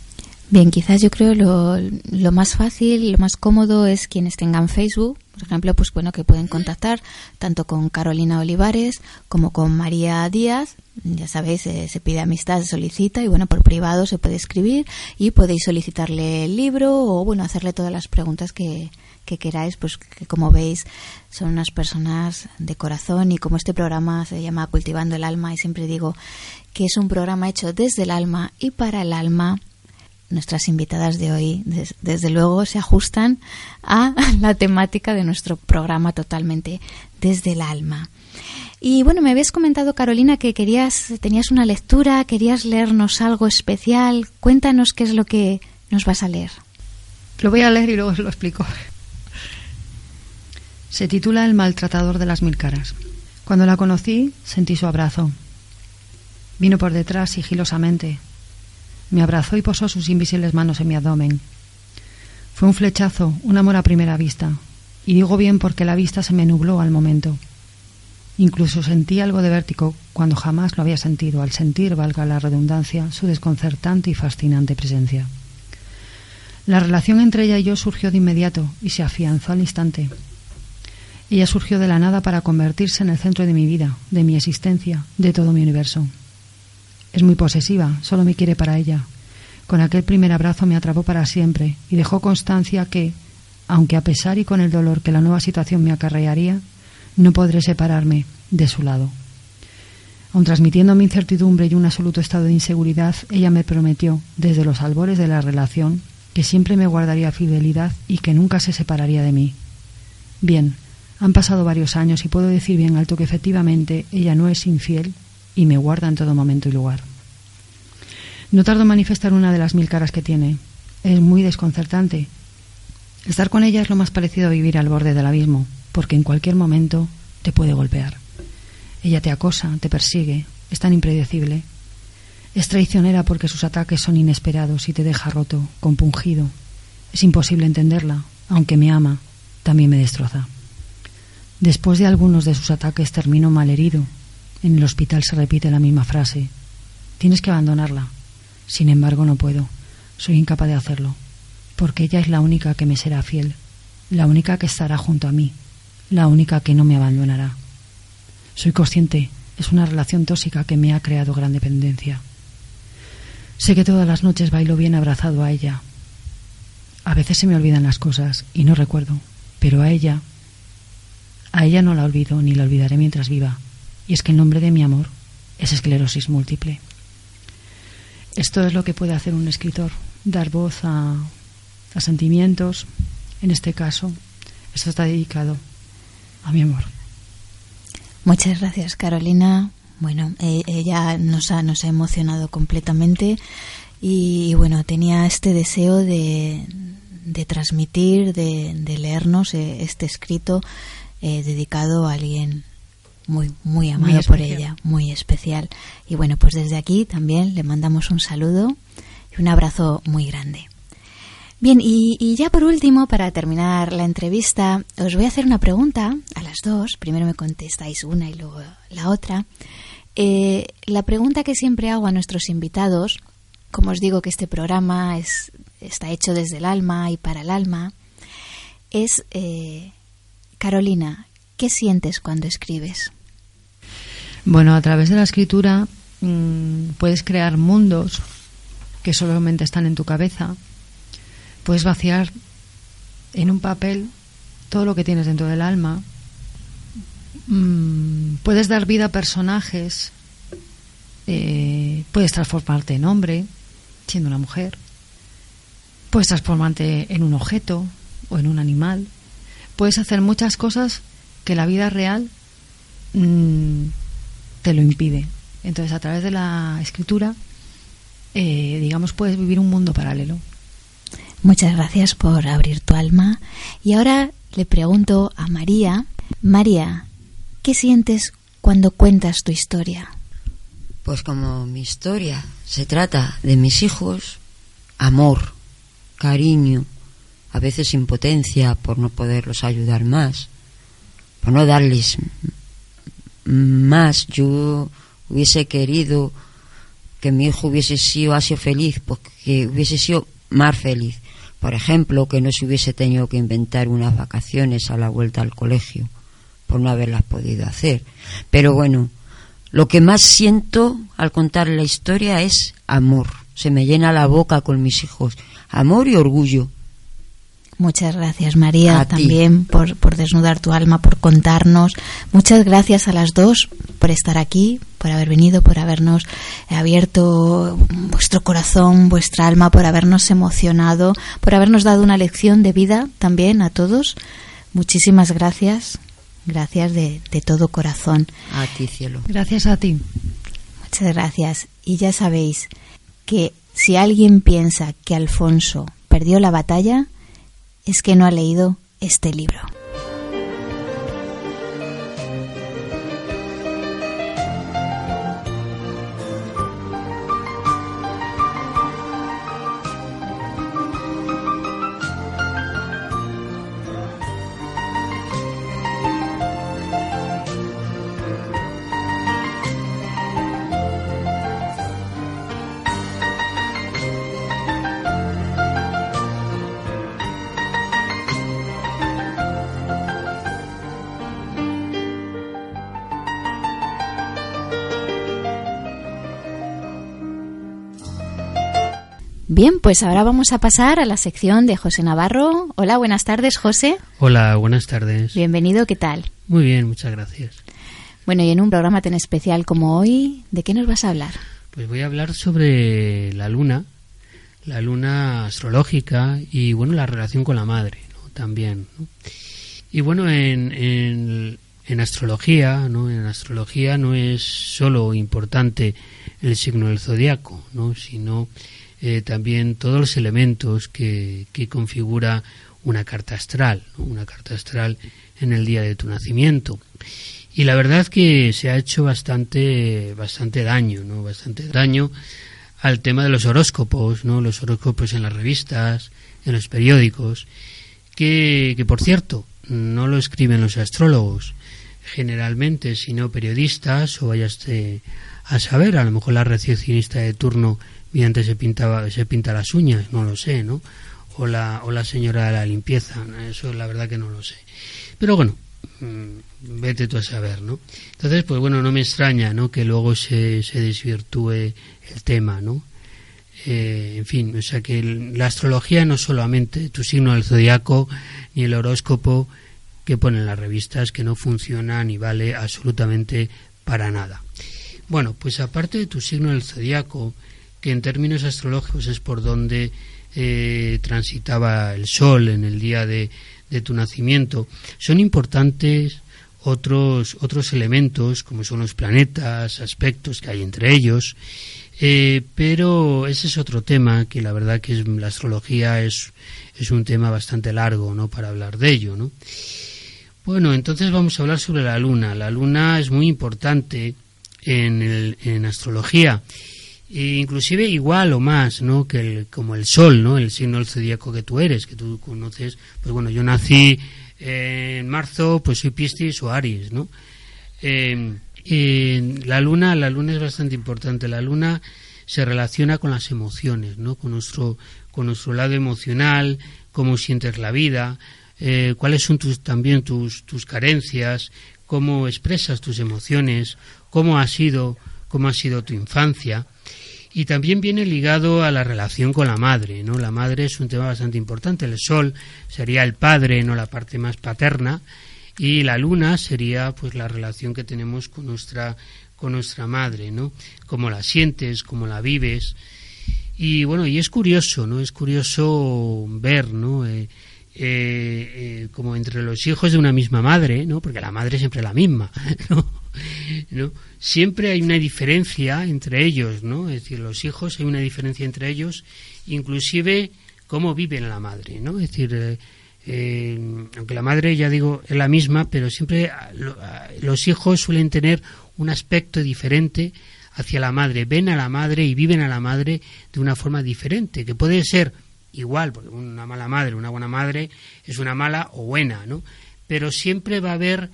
Bien, quizás yo creo lo, lo más fácil, lo más cómodo es quienes tengan Facebook, por ejemplo, pues bueno, que pueden contactar tanto con Carolina Olivares como con María Díaz. Ya sabéis, eh, se pide amistad, se solicita y bueno, por privado se puede escribir y podéis solicitarle el libro o bueno, hacerle todas las preguntas que, que queráis, pues que como veis son unas personas de corazón y como este programa se llama Cultivando el Alma y siempre digo que es un programa hecho desde el alma y para el alma nuestras invitadas de hoy, desde luego, se ajustan a la temática de nuestro programa totalmente desde el alma. Y bueno, me habías comentado, Carolina, que querías, tenías una lectura, querías leernos algo especial. Cuéntanos qué es lo que nos vas a leer. Lo voy a leer y luego os lo explico. Se titula El maltratador de las mil caras. Cuando la conocí, sentí su abrazo. Vino por detrás sigilosamente, me abrazó y posó sus invisibles manos en mi abdomen. Fue un flechazo, un amor a primera vista. Y digo bien porque la vista se me nubló al momento. Incluso sentí algo de vértigo cuando jamás lo había sentido, al sentir, valga la redundancia, su desconcertante y fascinante presencia. La relación entre ella y yo surgió de inmediato y se afianzó al instante. Ella surgió de la nada para convertirse en el centro de mi vida, de mi existencia, de todo mi universo. Es muy posesiva, solo me quiere para ella. Con aquel primer abrazo me atrapó para siempre y dejó constancia que, aunque a pesar y con el dolor que la nueva situación me acarrearía, no podré separarme de su lado. Aun transmitiendo mi incertidumbre y un absoluto estado de inseguridad, ella me prometió, desde los albores de la relación, que siempre me guardaría fidelidad y que nunca se separaría de mí. Bien, han pasado varios años y puedo decir bien alto que efectivamente ella no es infiel y me guarda en todo momento y lugar. No tardo en manifestar una de las mil caras que tiene. Es muy desconcertante. Estar con ella es lo más parecido a vivir al borde del abismo, porque en cualquier momento te puede golpear. Ella te acosa, te persigue, es tan impredecible. Es traicionera porque sus ataques son inesperados y te deja roto, compungido. Es imposible entenderla, aunque me ama, también me destroza. Después de algunos de sus ataques termino malherido, en el hospital se repite la misma frase. Tienes que abandonarla. Sin embargo, no puedo. Soy incapaz de hacerlo. Porque ella es la única que me será fiel. La única que estará junto a mí. La única que no me abandonará. Soy consciente. Es una relación tóxica que me ha creado gran dependencia. Sé que todas las noches bailo bien abrazado a ella. A veces se me olvidan las cosas y no recuerdo, pero a ella A ella no la olvido ni la olvidaré mientras viva. Y es que el nombre de mi amor es esclerosis múltiple. Esto es lo que puede hacer un escritor, dar voz a, sentimientos. En este caso, esto está dedicado a mi amor. Muchas gracias, Carolina. Bueno, e- ella nos ha, nos ha emocionado completamente y, bueno, tenía este deseo de, de transmitir, de, de leernos eh, este escrito eh, dedicado a alguien muy, muy amado Muy por ella, muy especial. Y bueno, pues desde aquí también le mandamos un saludo y un abrazo muy grande. Bien, y, y ya por último, para terminar la entrevista, os voy a hacer una pregunta a las dos. Primero me contestáis una y luego la otra. Eh, la pregunta que siempre hago a nuestros invitados, como os digo que este programa es, está hecho desde el alma y para el alma, es, eh, Carolina, ¿qué sientes cuando escribes? Bueno, a través de la escritura mm, puedes crear mundos que solamente están en tu cabeza. Puedes vaciar en un papel todo lo que tienes dentro del alma. Mm, puedes dar vida a personajes. eh, puedes transformarte en hombre, siendo una mujer. Puedes transformarte en un objeto o en un animal. Puedes hacer muchas cosas que la vida real mm, te lo impide. Entonces, a través de la escritura, eh, digamos, puedes vivir un mundo paralelo. Muchas gracias por abrir tu alma. Y ahora le pregunto a María, María, ¿qué sientes cuando cuentas tu historia? Pues como mi historia se trata de mis hijos, amor, cariño, a veces impotencia por no poderlos ayudar más, por no darles más. Yo hubiese querido que mi hijo hubiese sido así feliz, pues que hubiese sido más feliz. Por ejemplo, que no se hubiese tenido que inventar unas vacaciones a la vuelta al colegio, por no haberlas podido hacer. Pero bueno, lo que más siento al contar la historia es amor. Se me llena la boca con mis hijos. Amor y orgullo. Muchas gracias, María, A también por, por desnudar tu alma, por contarnos. Muchas gracias a las dos por estar aquí, por haber venido, por habernos abierto vuestro corazón, vuestra alma, por habernos emocionado, por habernos dado una lección de vida también a todos. Muchísimas gracias, gracias de, de todo corazón. A ti, cielo. Gracias a ti. Muchas gracias. Y ya sabéis que si alguien piensa que Alfonso perdió la batalla, es que no ha leído este libro. Bien, pues ahora vamos a pasar a la sección de José Navarro. Hola, buenas tardes, José. Hola, buenas tardes. Bienvenido, ¿qué tal? Muy bien, muchas gracias. Bueno, y en un programa tan especial como hoy, ¿de qué nos vas a hablar? Pues voy a hablar sobre la luna, la luna astrológica y bueno, la relación con la madre ¿no? también. ¿no? Y bueno, en, en, en astrología, ¿no? En astrología no es solo importante el signo del zodiaco, ¿no? sino eh, también todos los elementos que, que configura una carta astral, una carta astral en el día de tu nacimiento. Y la verdad que se ha hecho bastante, bastante daño, ¿no? Bastante daño al tema de los horóscopos, ¿no? Los horóscopos en las revistas, en los periódicos, que, que por cierto, no lo escriben los astrólogos generalmente, sino periodistas, o vayaste a saber, a lo mejor la recepcionista de turno mediante se pintaba, se pinta las uñas, no lo sé, ¿no? O la, o la señora de la limpieza, eso la verdad que no lo sé. Pero bueno, mm, vete tú a saber, ¿no? Entonces, pues bueno, no me extraña, ¿no? Que luego se, se desvirtúe el tema, ¿no? Eh, en fin, o sea que la astrología no solamente tu signo del zodiaco ni el horóscopo que ponen las revistas que no funciona ni vale absolutamente para nada. Bueno, pues aparte de tu signo del zodiaco, que en términos astrológicos es por donde eh, transitaba el sol en el día de, tu nacimiento, son importantes otros, otros elementos, como son los planetas, aspectos que hay entre ellos, eh, pero ese es otro tema que la verdad que es, la astrología es, es un tema bastante largo, ¿no? Para hablar de ello, ¿no? Bueno, entonces vamos a hablar sobre la luna. La luna es muy importante en, en astrología, e inclusive igual o más, ¿no? Que el, como el sol, ¿no? El signo del zodíaco que tú eres, que tú conoces. Pues bueno, yo nací en marzo, pues soy Piscis o Aries, ¿no? Eh, la luna, la luna es bastante importante. La luna se relaciona con las emociones, ¿no? Con nuestro, con nuestro lado emocional, cómo sientes la vida, eh, cuáles son tus, también tus, tus carencias, cómo expresas tus emociones, cómo ha sido, cómo ha sido tu infancia. Y también viene ligado a la relación con la madre, ¿no? La madre es un tema bastante importante. El sol sería el padre, no la parte más paterna, y la luna sería pues la relación que tenemos con nuestra con nuestra madre, ¿no? Cómo la sientes, cómo la vives. Y bueno, y es curioso, ¿no? Es curioso ver, ¿no? Eh, eh, eh, como entre los hijos de una misma madre, ¿no? Porque la madre es siempre la misma, ¿no? Siempre hay una diferencia entre ellos, ¿no? Es decir, los hijos hay una diferencia entre ellos, inclusive cómo viven la madre, ¿no? Es decir, eh, aunque la madre, ya digo, es la misma, pero siempre los hijos suelen tener un aspecto diferente hacia la madre, ven a la madre y viven a la madre de una forma diferente, que puede ser igual, porque una mala madre, una buena madre es una mala o buena, ¿no? Pero siempre va a haber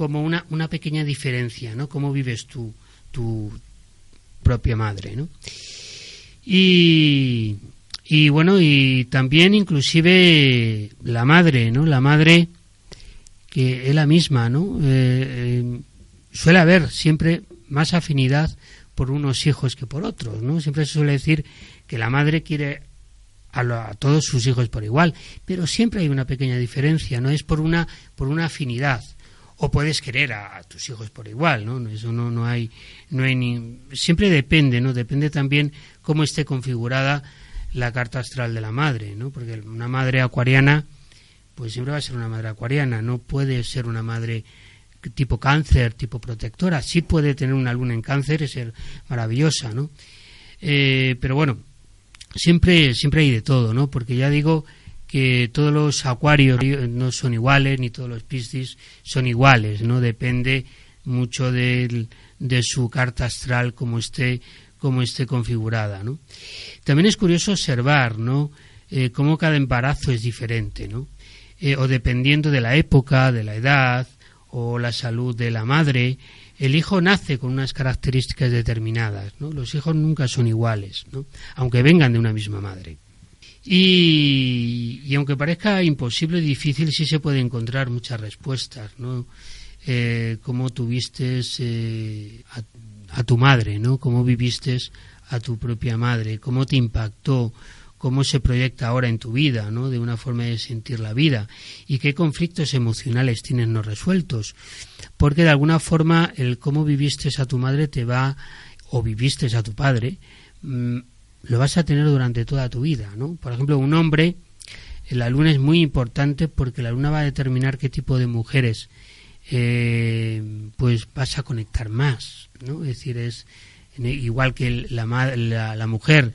como una, una pequeña diferencia, ¿no? Cómo vives tú, tu propia madre, ¿no? Y, y bueno, y también inclusive la madre, ¿no? La madre que es la misma, ¿no? Eh, eh, suele haber siempre más afinidad por unos hijos que por otros, ¿no? Siempre se suele decir que la madre quiere a, todos sus hijos por igual, pero siempre hay una pequeña diferencia, no es por una por una afinidad o puedes querer a, tus hijos por igual, ¿no? Eso no no hay no hay ni siempre depende, ¿no? Depende también cómo esté configurada la carta astral de la madre, ¿no? Porque una madre acuariana pues siempre va a ser una madre acuariana, no puede ser una madre tipo cáncer, tipo protectora. Sí puede tener una luna en cáncer y ser maravillosa, ¿no? Eh, pero bueno, siempre, siempre hay de todo, ¿no? Porque ya digo que todos los acuarios no son iguales, ni todos los piscis son iguales, ¿no? Depende mucho de, de su carta astral como esté, como esté configurada, ¿no? También es curioso observar, ¿no? Eh, cómo cada embarazo es diferente, ¿no? Eh, o dependiendo de la época, de la edad o la salud de la madre, el hijo nace con unas características determinadas. ¿no? Los hijos nunca son iguales, ¿no? aunque vengan de una misma madre. Y, aunque parezca imposible y difícil, sí se puede encontrar muchas respuestas. ¿no? Eh, cómo tuviste eh, a, a, tu madre, ¿no? cómo viviste a tu propia madre, cómo te impactó, cómo se proyecta ahora en tu vida, ¿no? de una forma de sentir la vida y qué conflictos emocionales tienes no resueltos porque de alguna forma el cómo viviste a tu madre te va, o viviste a tu padre, mm, lo vas a tener durante toda tu vida, ¿no? Por ejemplo, un hombre, la luna es muy importante porque la luna va a determinar qué tipo de mujeres eh, pues vas a conectar más, ¿no? Es decir, es igual que la, la, mujer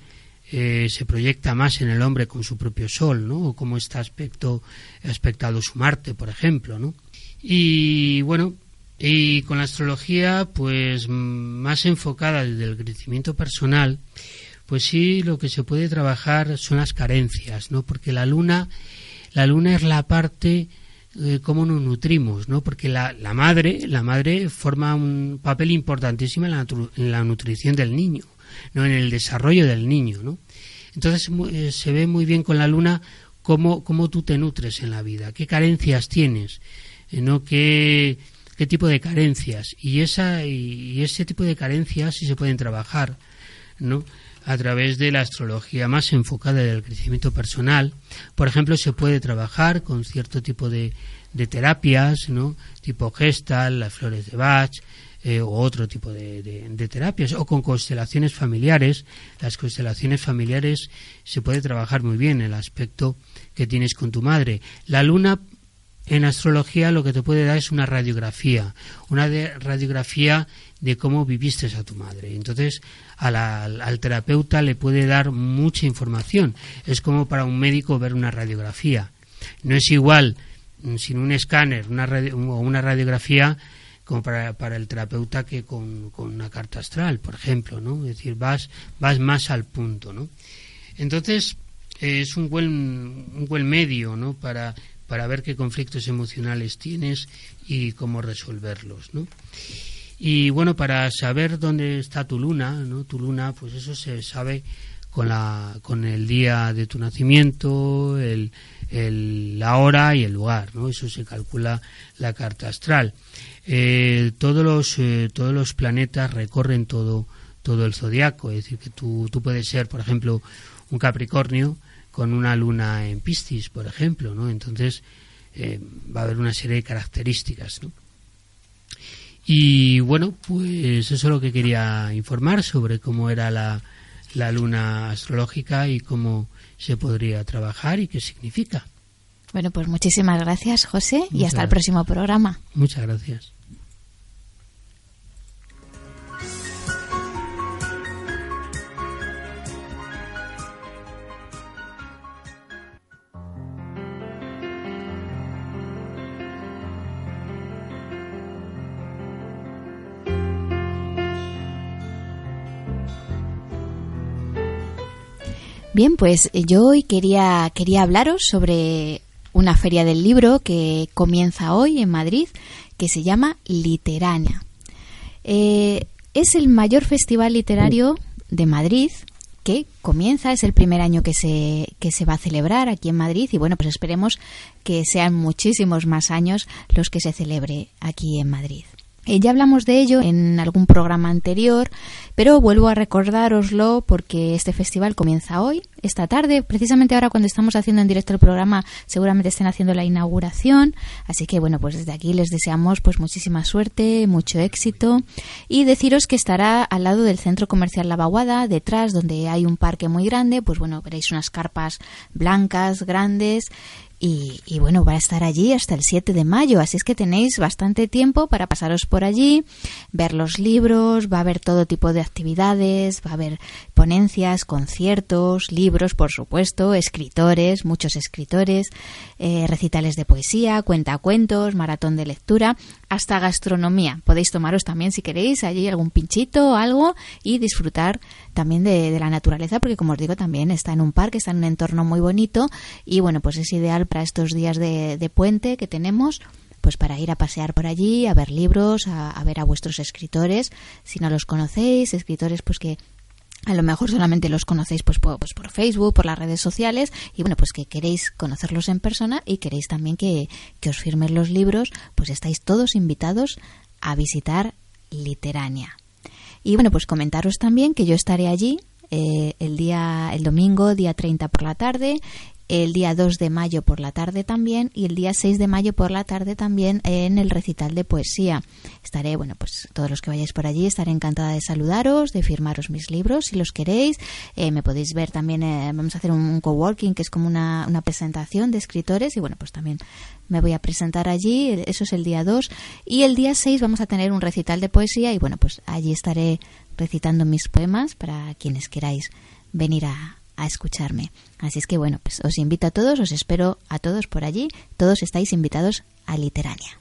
eh, se proyecta más en el hombre con su propio sol, ¿no? O como está aspecto, aspectado su Marte, por ejemplo, ¿no? Y bueno, y con la astrología, pues más enfocada desde el crecimiento personal, pues sí, lo que se puede trabajar son las carencias, ¿no? Porque la luna, la luna es la parte eh, cómo nos nutrimos, ¿no? Porque la, la, madre, la madre forma un papel importantísimo en la, en la, nutrición del niño, no en el desarrollo del niño, ¿no? Entonces eh, se ve muy bien con la luna cómo, cómo tú te nutres en la vida, qué carencias tienes, eh, ¿no? Qué qué tipo de carencias y esa y ese tipo de carencias sí se pueden trabajar no a través de la astrología más enfocada del crecimiento personal por ejemplo se puede trabajar con cierto tipo de, de terapias, ¿no? Tipo gestal, las flores de Bach, eh, o otro tipo de, de, terapias, o con constelaciones familiares. Las constelaciones familiares se puede trabajar muy bien el aspecto que tienes con tu madre. La luna en astrología lo que te puede dar es una radiografía, una radiografía de cómo viviste a tu madre. Entonces, al, terapeuta le puede dar mucha información. Es como para un médico ver una radiografía. No es igual mm, sin un escáner una o una radiografía como para, para el terapeuta que con, una carta astral, por ejemplo, ¿no? Es decir, vas, vas más al punto, ¿no? Entonces, es un buen, un buen medio, ¿no? Para, para ver qué conflictos emocionales tienes y cómo resolverlos, ¿no? Y bueno, para saber dónde está tu luna, ¿no? Tu luna, pues eso se sabe con, la, con el día de tu nacimiento, el, el, la hora y el lugar, ¿no? Eso se calcula la carta astral. Eh, todos, los, eh, todos los planetas recorren todo, todo el zodiaco, es decir, que tú, tú puedes ser, por ejemplo, un Capricornio con una luna en Piscis, por ejemplo, ¿no? Entonces eh, va a haber una serie de características, ¿no? Y bueno, pues eso es lo que quería informar sobre cómo era la, la luna astrológica y cómo se podría trabajar y qué significa. Bueno, pues muchísimas gracias, José, y hasta el próximo programa. Muchas gracias. Bien, pues eh, yo hoy quería, quería hablaros sobre una feria del libro que comienza hoy en Madrid, que se llama Literania. Eh, es el mayor festival literario de Madrid que comienza, es el primer año que se, que se va a celebrar aquí en Madrid y bueno, pues esperemos que sean muchísimos más años los que se celebre aquí en Madrid. Eh, ya hablamos de ello en algún programa anterior, pero vuelvo a recordároslo porque este festival comienza hoy, esta tarde, precisamente ahora cuando estamos haciendo en directo el programa, seguramente estén haciendo la inauguración, así que bueno, pues desde aquí les deseamos pues muchísima suerte, mucho éxito y deciros que estará al lado del Centro Comercial La Vaguada, detrás donde hay un parque muy grande, pues bueno, veréis unas carpas blancas, grandes y, bueno, va a estar allí hasta el 7 de mayo, así es que tenéis bastante tiempo para pasaros por allí, ver los libros, va a haber todo tipo de actividades, va a haber ponencias, conciertos, libros, por supuesto, escritores, muchos escritores, eh, recitales de poesía, cuentacuentos, maratón de lectura, hasta gastronomía. Podéis tomaros también, si queréis, allí algún pinchito o algo y disfrutar también de, la naturaleza, porque como os digo, también está en un parque, está en un entorno muy bonito y bueno, pues es ideal para estos días de, puente que tenemos pues para ir a pasear por allí, a ver libros, a, ver a vuestros escritores, si no los conocéis, escritores pues que a lo mejor solamente los conocéis pues por, pues por, Facebook, por las redes sociales y bueno, pues que queréis conocerlos en persona y queréis también que, que os firmen los libros, pues estáis todos invitados a visitar Literania. Y bueno, pues comentaros también que yo estaré allí eh, el día el domingo, día 30 por la tarde, el día 2 de mayo por la tarde también y el día 6 de mayo por la tarde también en el recital de poesía. Estaré, bueno, pues todos los que vayáis por allí estaré encantada de saludaros, de firmaros mis libros si los queréis. Eh, me podéis ver también, eh, vamos a hacer un coworking que es como una, una presentación de escritores y bueno, pues también me voy a presentar allí, eso es el día 2 y el día 6 vamos a tener un recital de poesía y bueno, pues allí estaré recitando mis poemas para quienes queráis venir a, a escucharme. Así es que bueno, pues os invito a todos, os espero a todos por allí. Todos estáis invitados a Literania.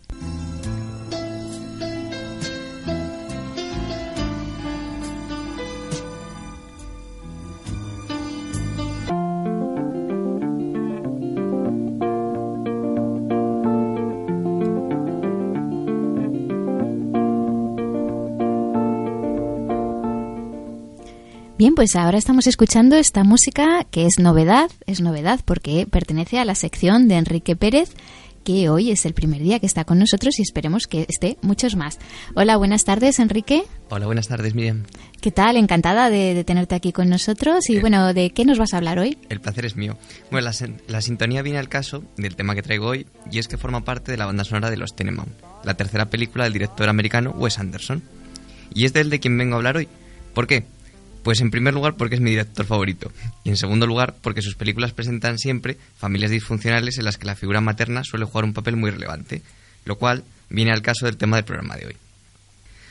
Bien, pues ahora estamos escuchando esta música que es novedad, es novedad porque pertenece a la sección de Enrique Pérez que hoy es el primer día que está con nosotros y esperemos que esté muchos más. Hola, buenas tardes, Enrique. Hola, buenas tardes, Miriam. ¿Qué tal? Encantada de, tenerte aquí con nosotros. Y eh, bueno, ¿de qué nos vas a hablar hoy? El placer es mío. Bueno, la, la, sintonía viene al caso del tema que traigo hoy y es que forma parte de la banda sonora de Los Tenenbaum, la tercera película del director americano Wes Anderson. Y es de él de quien vengo a hablar hoy. ¿Por qué? Pues en primer lugar porque es mi director favorito y en segundo lugar porque sus películas presentan siempre familias disfuncionales en las que la figura materna suele jugar un papel muy relevante, lo cual viene al caso del tema del programa de hoy.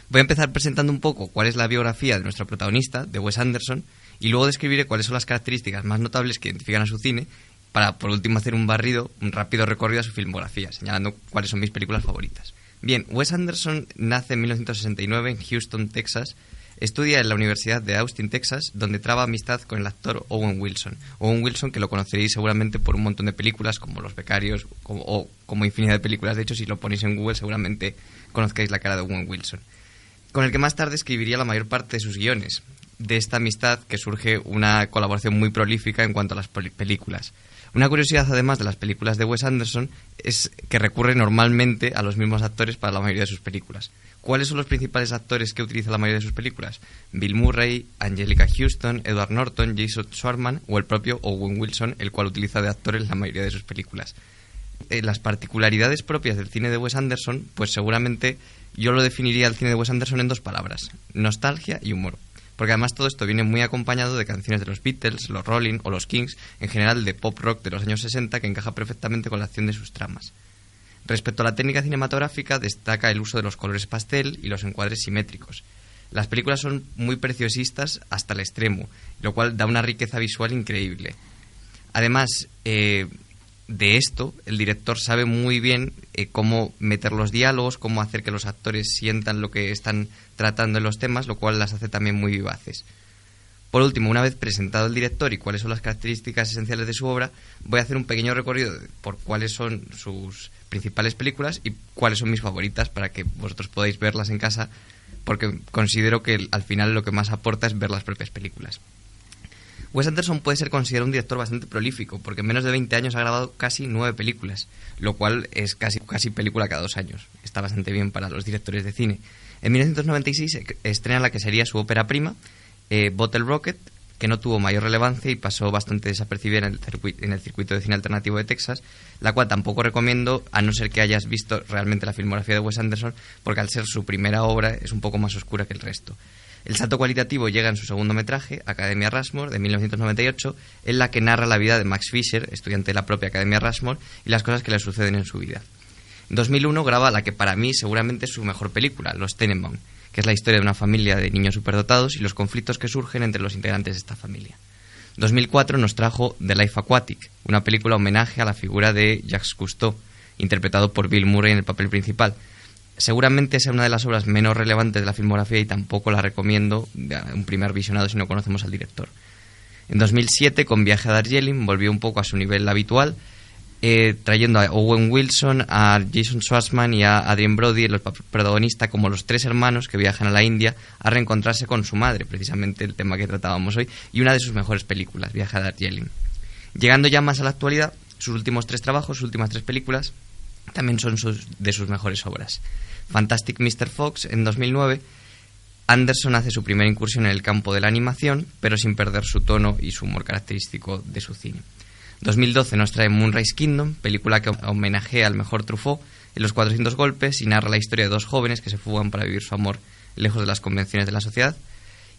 Voy a empezar presentando un poco cuál es la biografía de nuestro protagonista, de Wes Anderson, y luego describiré cuáles son las características más notables que identifican a su cine, para por último hacer un barrido, un rápido recorrido a su filmografía, señalando cuáles son mis películas favoritas. Bien, Wes Anderson nace en 1969 en Houston, Texas, Estudia en la Universidad de Austin, Texas, donde traba amistad con el actor Owen Wilson. Owen Wilson, que lo conoceréis seguramente por un montón de películas, como Los Becarios, o como infinidad de películas. De hecho, si lo ponéis en Google, seguramente conozcáis la cara de Owen Wilson. Con el que más tarde escribiría la mayor parte de sus guiones. De esta amistad que surge una colaboración muy prolífica en cuanto a las películas. Una curiosidad, además, de las películas de Wes Anderson es que recurre normalmente a los mismos actores para la mayoría de sus películas. ¿Cuáles son los principales actores que utiliza la mayoría de sus películas? Bill Murray, Angelica Houston, Edward Norton, Jason Schwartzman o el propio Owen Wilson, el cual utiliza de actores la mayoría de sus películas. Eh, las particularidades propias del cine de Wes Anderson, pues seguramente yo lo definiría el cine de Wes Anderson en dos palabras, nostalgia y humor. Porque además todo esto viene muy acompañado de canciones de los Beatles, los Rolling o los Kings, en general de pop rock de los años 60 que encaja perfectamente con la acción de sus tramas. Respecto a la técnica cinematográfica, destaca el uso de los colores pastel y los encuadres simétricos. Las películas son muy preciosistas hasta el extremo, lo cual da una riqueza visual increíble. Además, eh, de esto, el director sabe muy bien eh, cómo meter los diálogos, cómo hacer que los actores sientan lo que están tratando en los temas, lo cual las hace también muy vivaces. Por último, una vez presentado el director y cuáles son las características esenciales de su obra, voy a hacer un pequeño recorrido por cuáles son sus principales películas y cuáles son mis favoritas para que vosotros podáis verlas en casa, porque considero que al final lo que más aporta es ver las propias películas. Wes Anderson puede ser considerado un director bastante prolífico, porque en menos de 20 años ha grabado casi nueve películas, lo cual es casi, casi película cada dos años. Está bastante bien para los directores de cine. En 1996 estrena la que sería su ópera prima, eh, Bottle Rocket, que no tuvo mayor relevancia y pasó bastante desapercibida en el, en el circuito de cine alternativo de Texas, la cual tampoco recomiendo a no ser que hayas visto realmente la filmografía de Wes Anderson, porque al ser su primera obra es un poco más oscura que el resto. El salto cualitativo llega en su segundo metraje, Academia Rushmore, de 1998, en la que narra la vida de Max Fisher, estudiante de la propia Academia Rushmore, y las cosas que le suceden en su vida. En 2001 graba la que para mí seguramente es su mejor película, Los Tenenbaum, que es la historia de una familia de niños superdotados y los conflictos que surgen entre los integrantes de esta familia. 2004 nos trajo The Life Aquatic, una película homenaje a la figura de Jacques Cousteau, interpretado por Bill Murray en el papel principal. Seguramente sea una de las obras menos relevantes de la filmografía y tampoco la recomiendo a un primer visionado si no conocemos al director. En 2007, con Viaje a Darjeeling, volvió un poco a su nivel habitual, eh, trayendo a Owen Wilson, a Jason Schwartzman y a Adrien Brody, los protagonistas, como los tres hermanos que viajan a la India a reencontrarse con su madre, precisamente el tema que tratábamos hoy, y una de sus mejores películas, Viaje a Darjeeling. Llegando ya más a la actualidad, sus últimos tres trabajos, sus últimas tres películas, también son de sus mejores obras. Fantastic Mr. Fox en 2009, Anderson hace su primera incursión en el campo de la animación, pero sin perder su tono y su humor característico de su cine. 2012 nos trae Moonrise Kingdom, película que homenajea al mejor Truffaut en los 400 golpes y narra la historia de dos jóvenes que se fugan para vivir su amor lejos de las convenciones de la sociedad.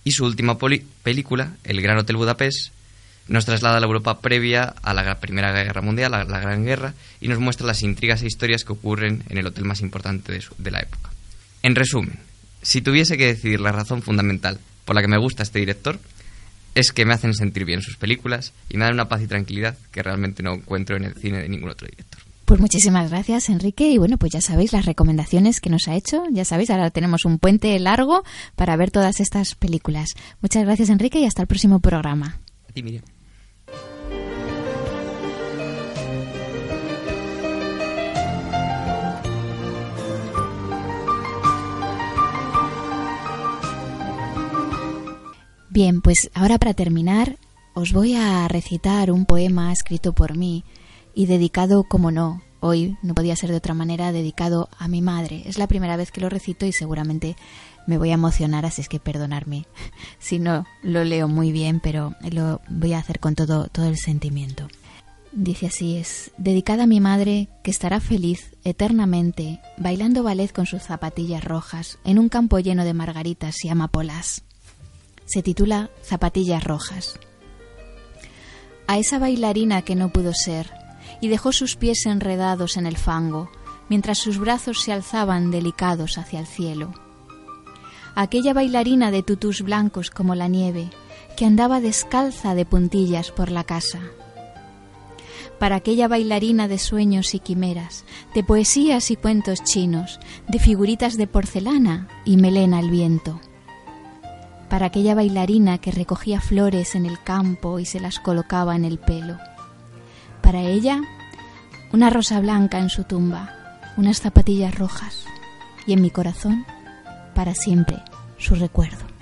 Y su última película, El Gran Hotel Budapest, nos traslada a la Europa previa a la Primera Guerra Mundial, a la Gran Guerra, y nos muestra las intrigas e historias que ocurren en el hotel más importante de, de la época. En resumen, si tuviese que decidir la razón fundamental por la que me gusta este director, es que me hacen sentir bien sus películas y me dan una paz y tranquilidad que realmente no encuentro en el cine de ningún otro director. Pues muchísimas gracias, Enrique. Y bueno, pues ya sabéis las recomendaciones que nos ha hecho. Ya sabéis, ahora tenemos un puente largo para ver todas estas películas. Muchas gracias, Enrique, y hasta el próximo programa. A ti, Miriam. Bien, pues ahora para terminar os voy a recitar un poema escrito por mí y dedicado, como no, hoy no podía ser de otra manera dedicado a mi madre. Es la primera vez que lo recito y seguramente me voy a emocionar, así es que perdonarme si no lo leo muy bien, pero lo voy a hacer con todo, todo el sentimiento. Dice así, es dedicada a mi madre que estará feliz eternamente bailando ballet con sus zapatillas rojas en un campo lleno de margaritas y amapolas. Se titula Zapatillas rojas. A esa bailarina que no pudo ser y dejó sus pies enredados en el fango mientras sus brazos se alzaban delicados hacia el cielo. aquella bailarina de tutús blancos como la nieve que andaba descalza de puntillas por la casa para aquella bailarina de sueños y quimeras, de poesías y cuentos chinos, de figuritas de porcelana y melena al viento. Para aquella bailarina que recogía flores en el campo y se las colocaba en el pelo. Para ella, una rosa blanca en su tumba, unas zapatillas rojas y en mi corazón, para siempre, su recuerdo.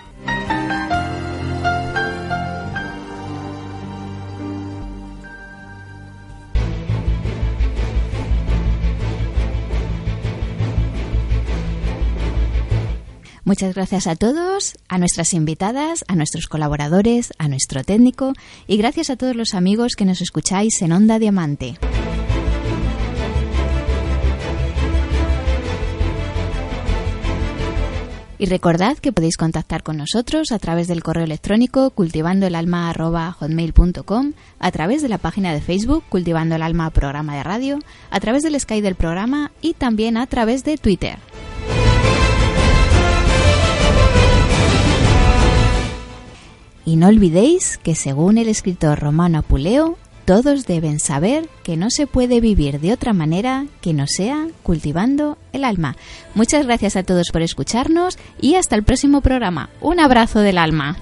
Muchas gracias a todos, a nuestras invitadas, a nuestros colaboradores, a nuestro técnico y gracias a todos los amigos que nos escucháis en Onda Diamante. Y recordad que podéis contactar con nosotros a través del correo electrónico cultivandoelalma.hotmail.com, a través de la página de Facebook Cultivando el Alma Programa de Radio, a través del Skype del programa y también a través de Twitter. Y no olvidéis que según el escritor romano Apuleo, todos deben saber que no se puede vivir de otra manera que no sea cultivando el alma. Muchas gracias a todos por escucharnos y hasta el próximo programa. Un abrazo del alma.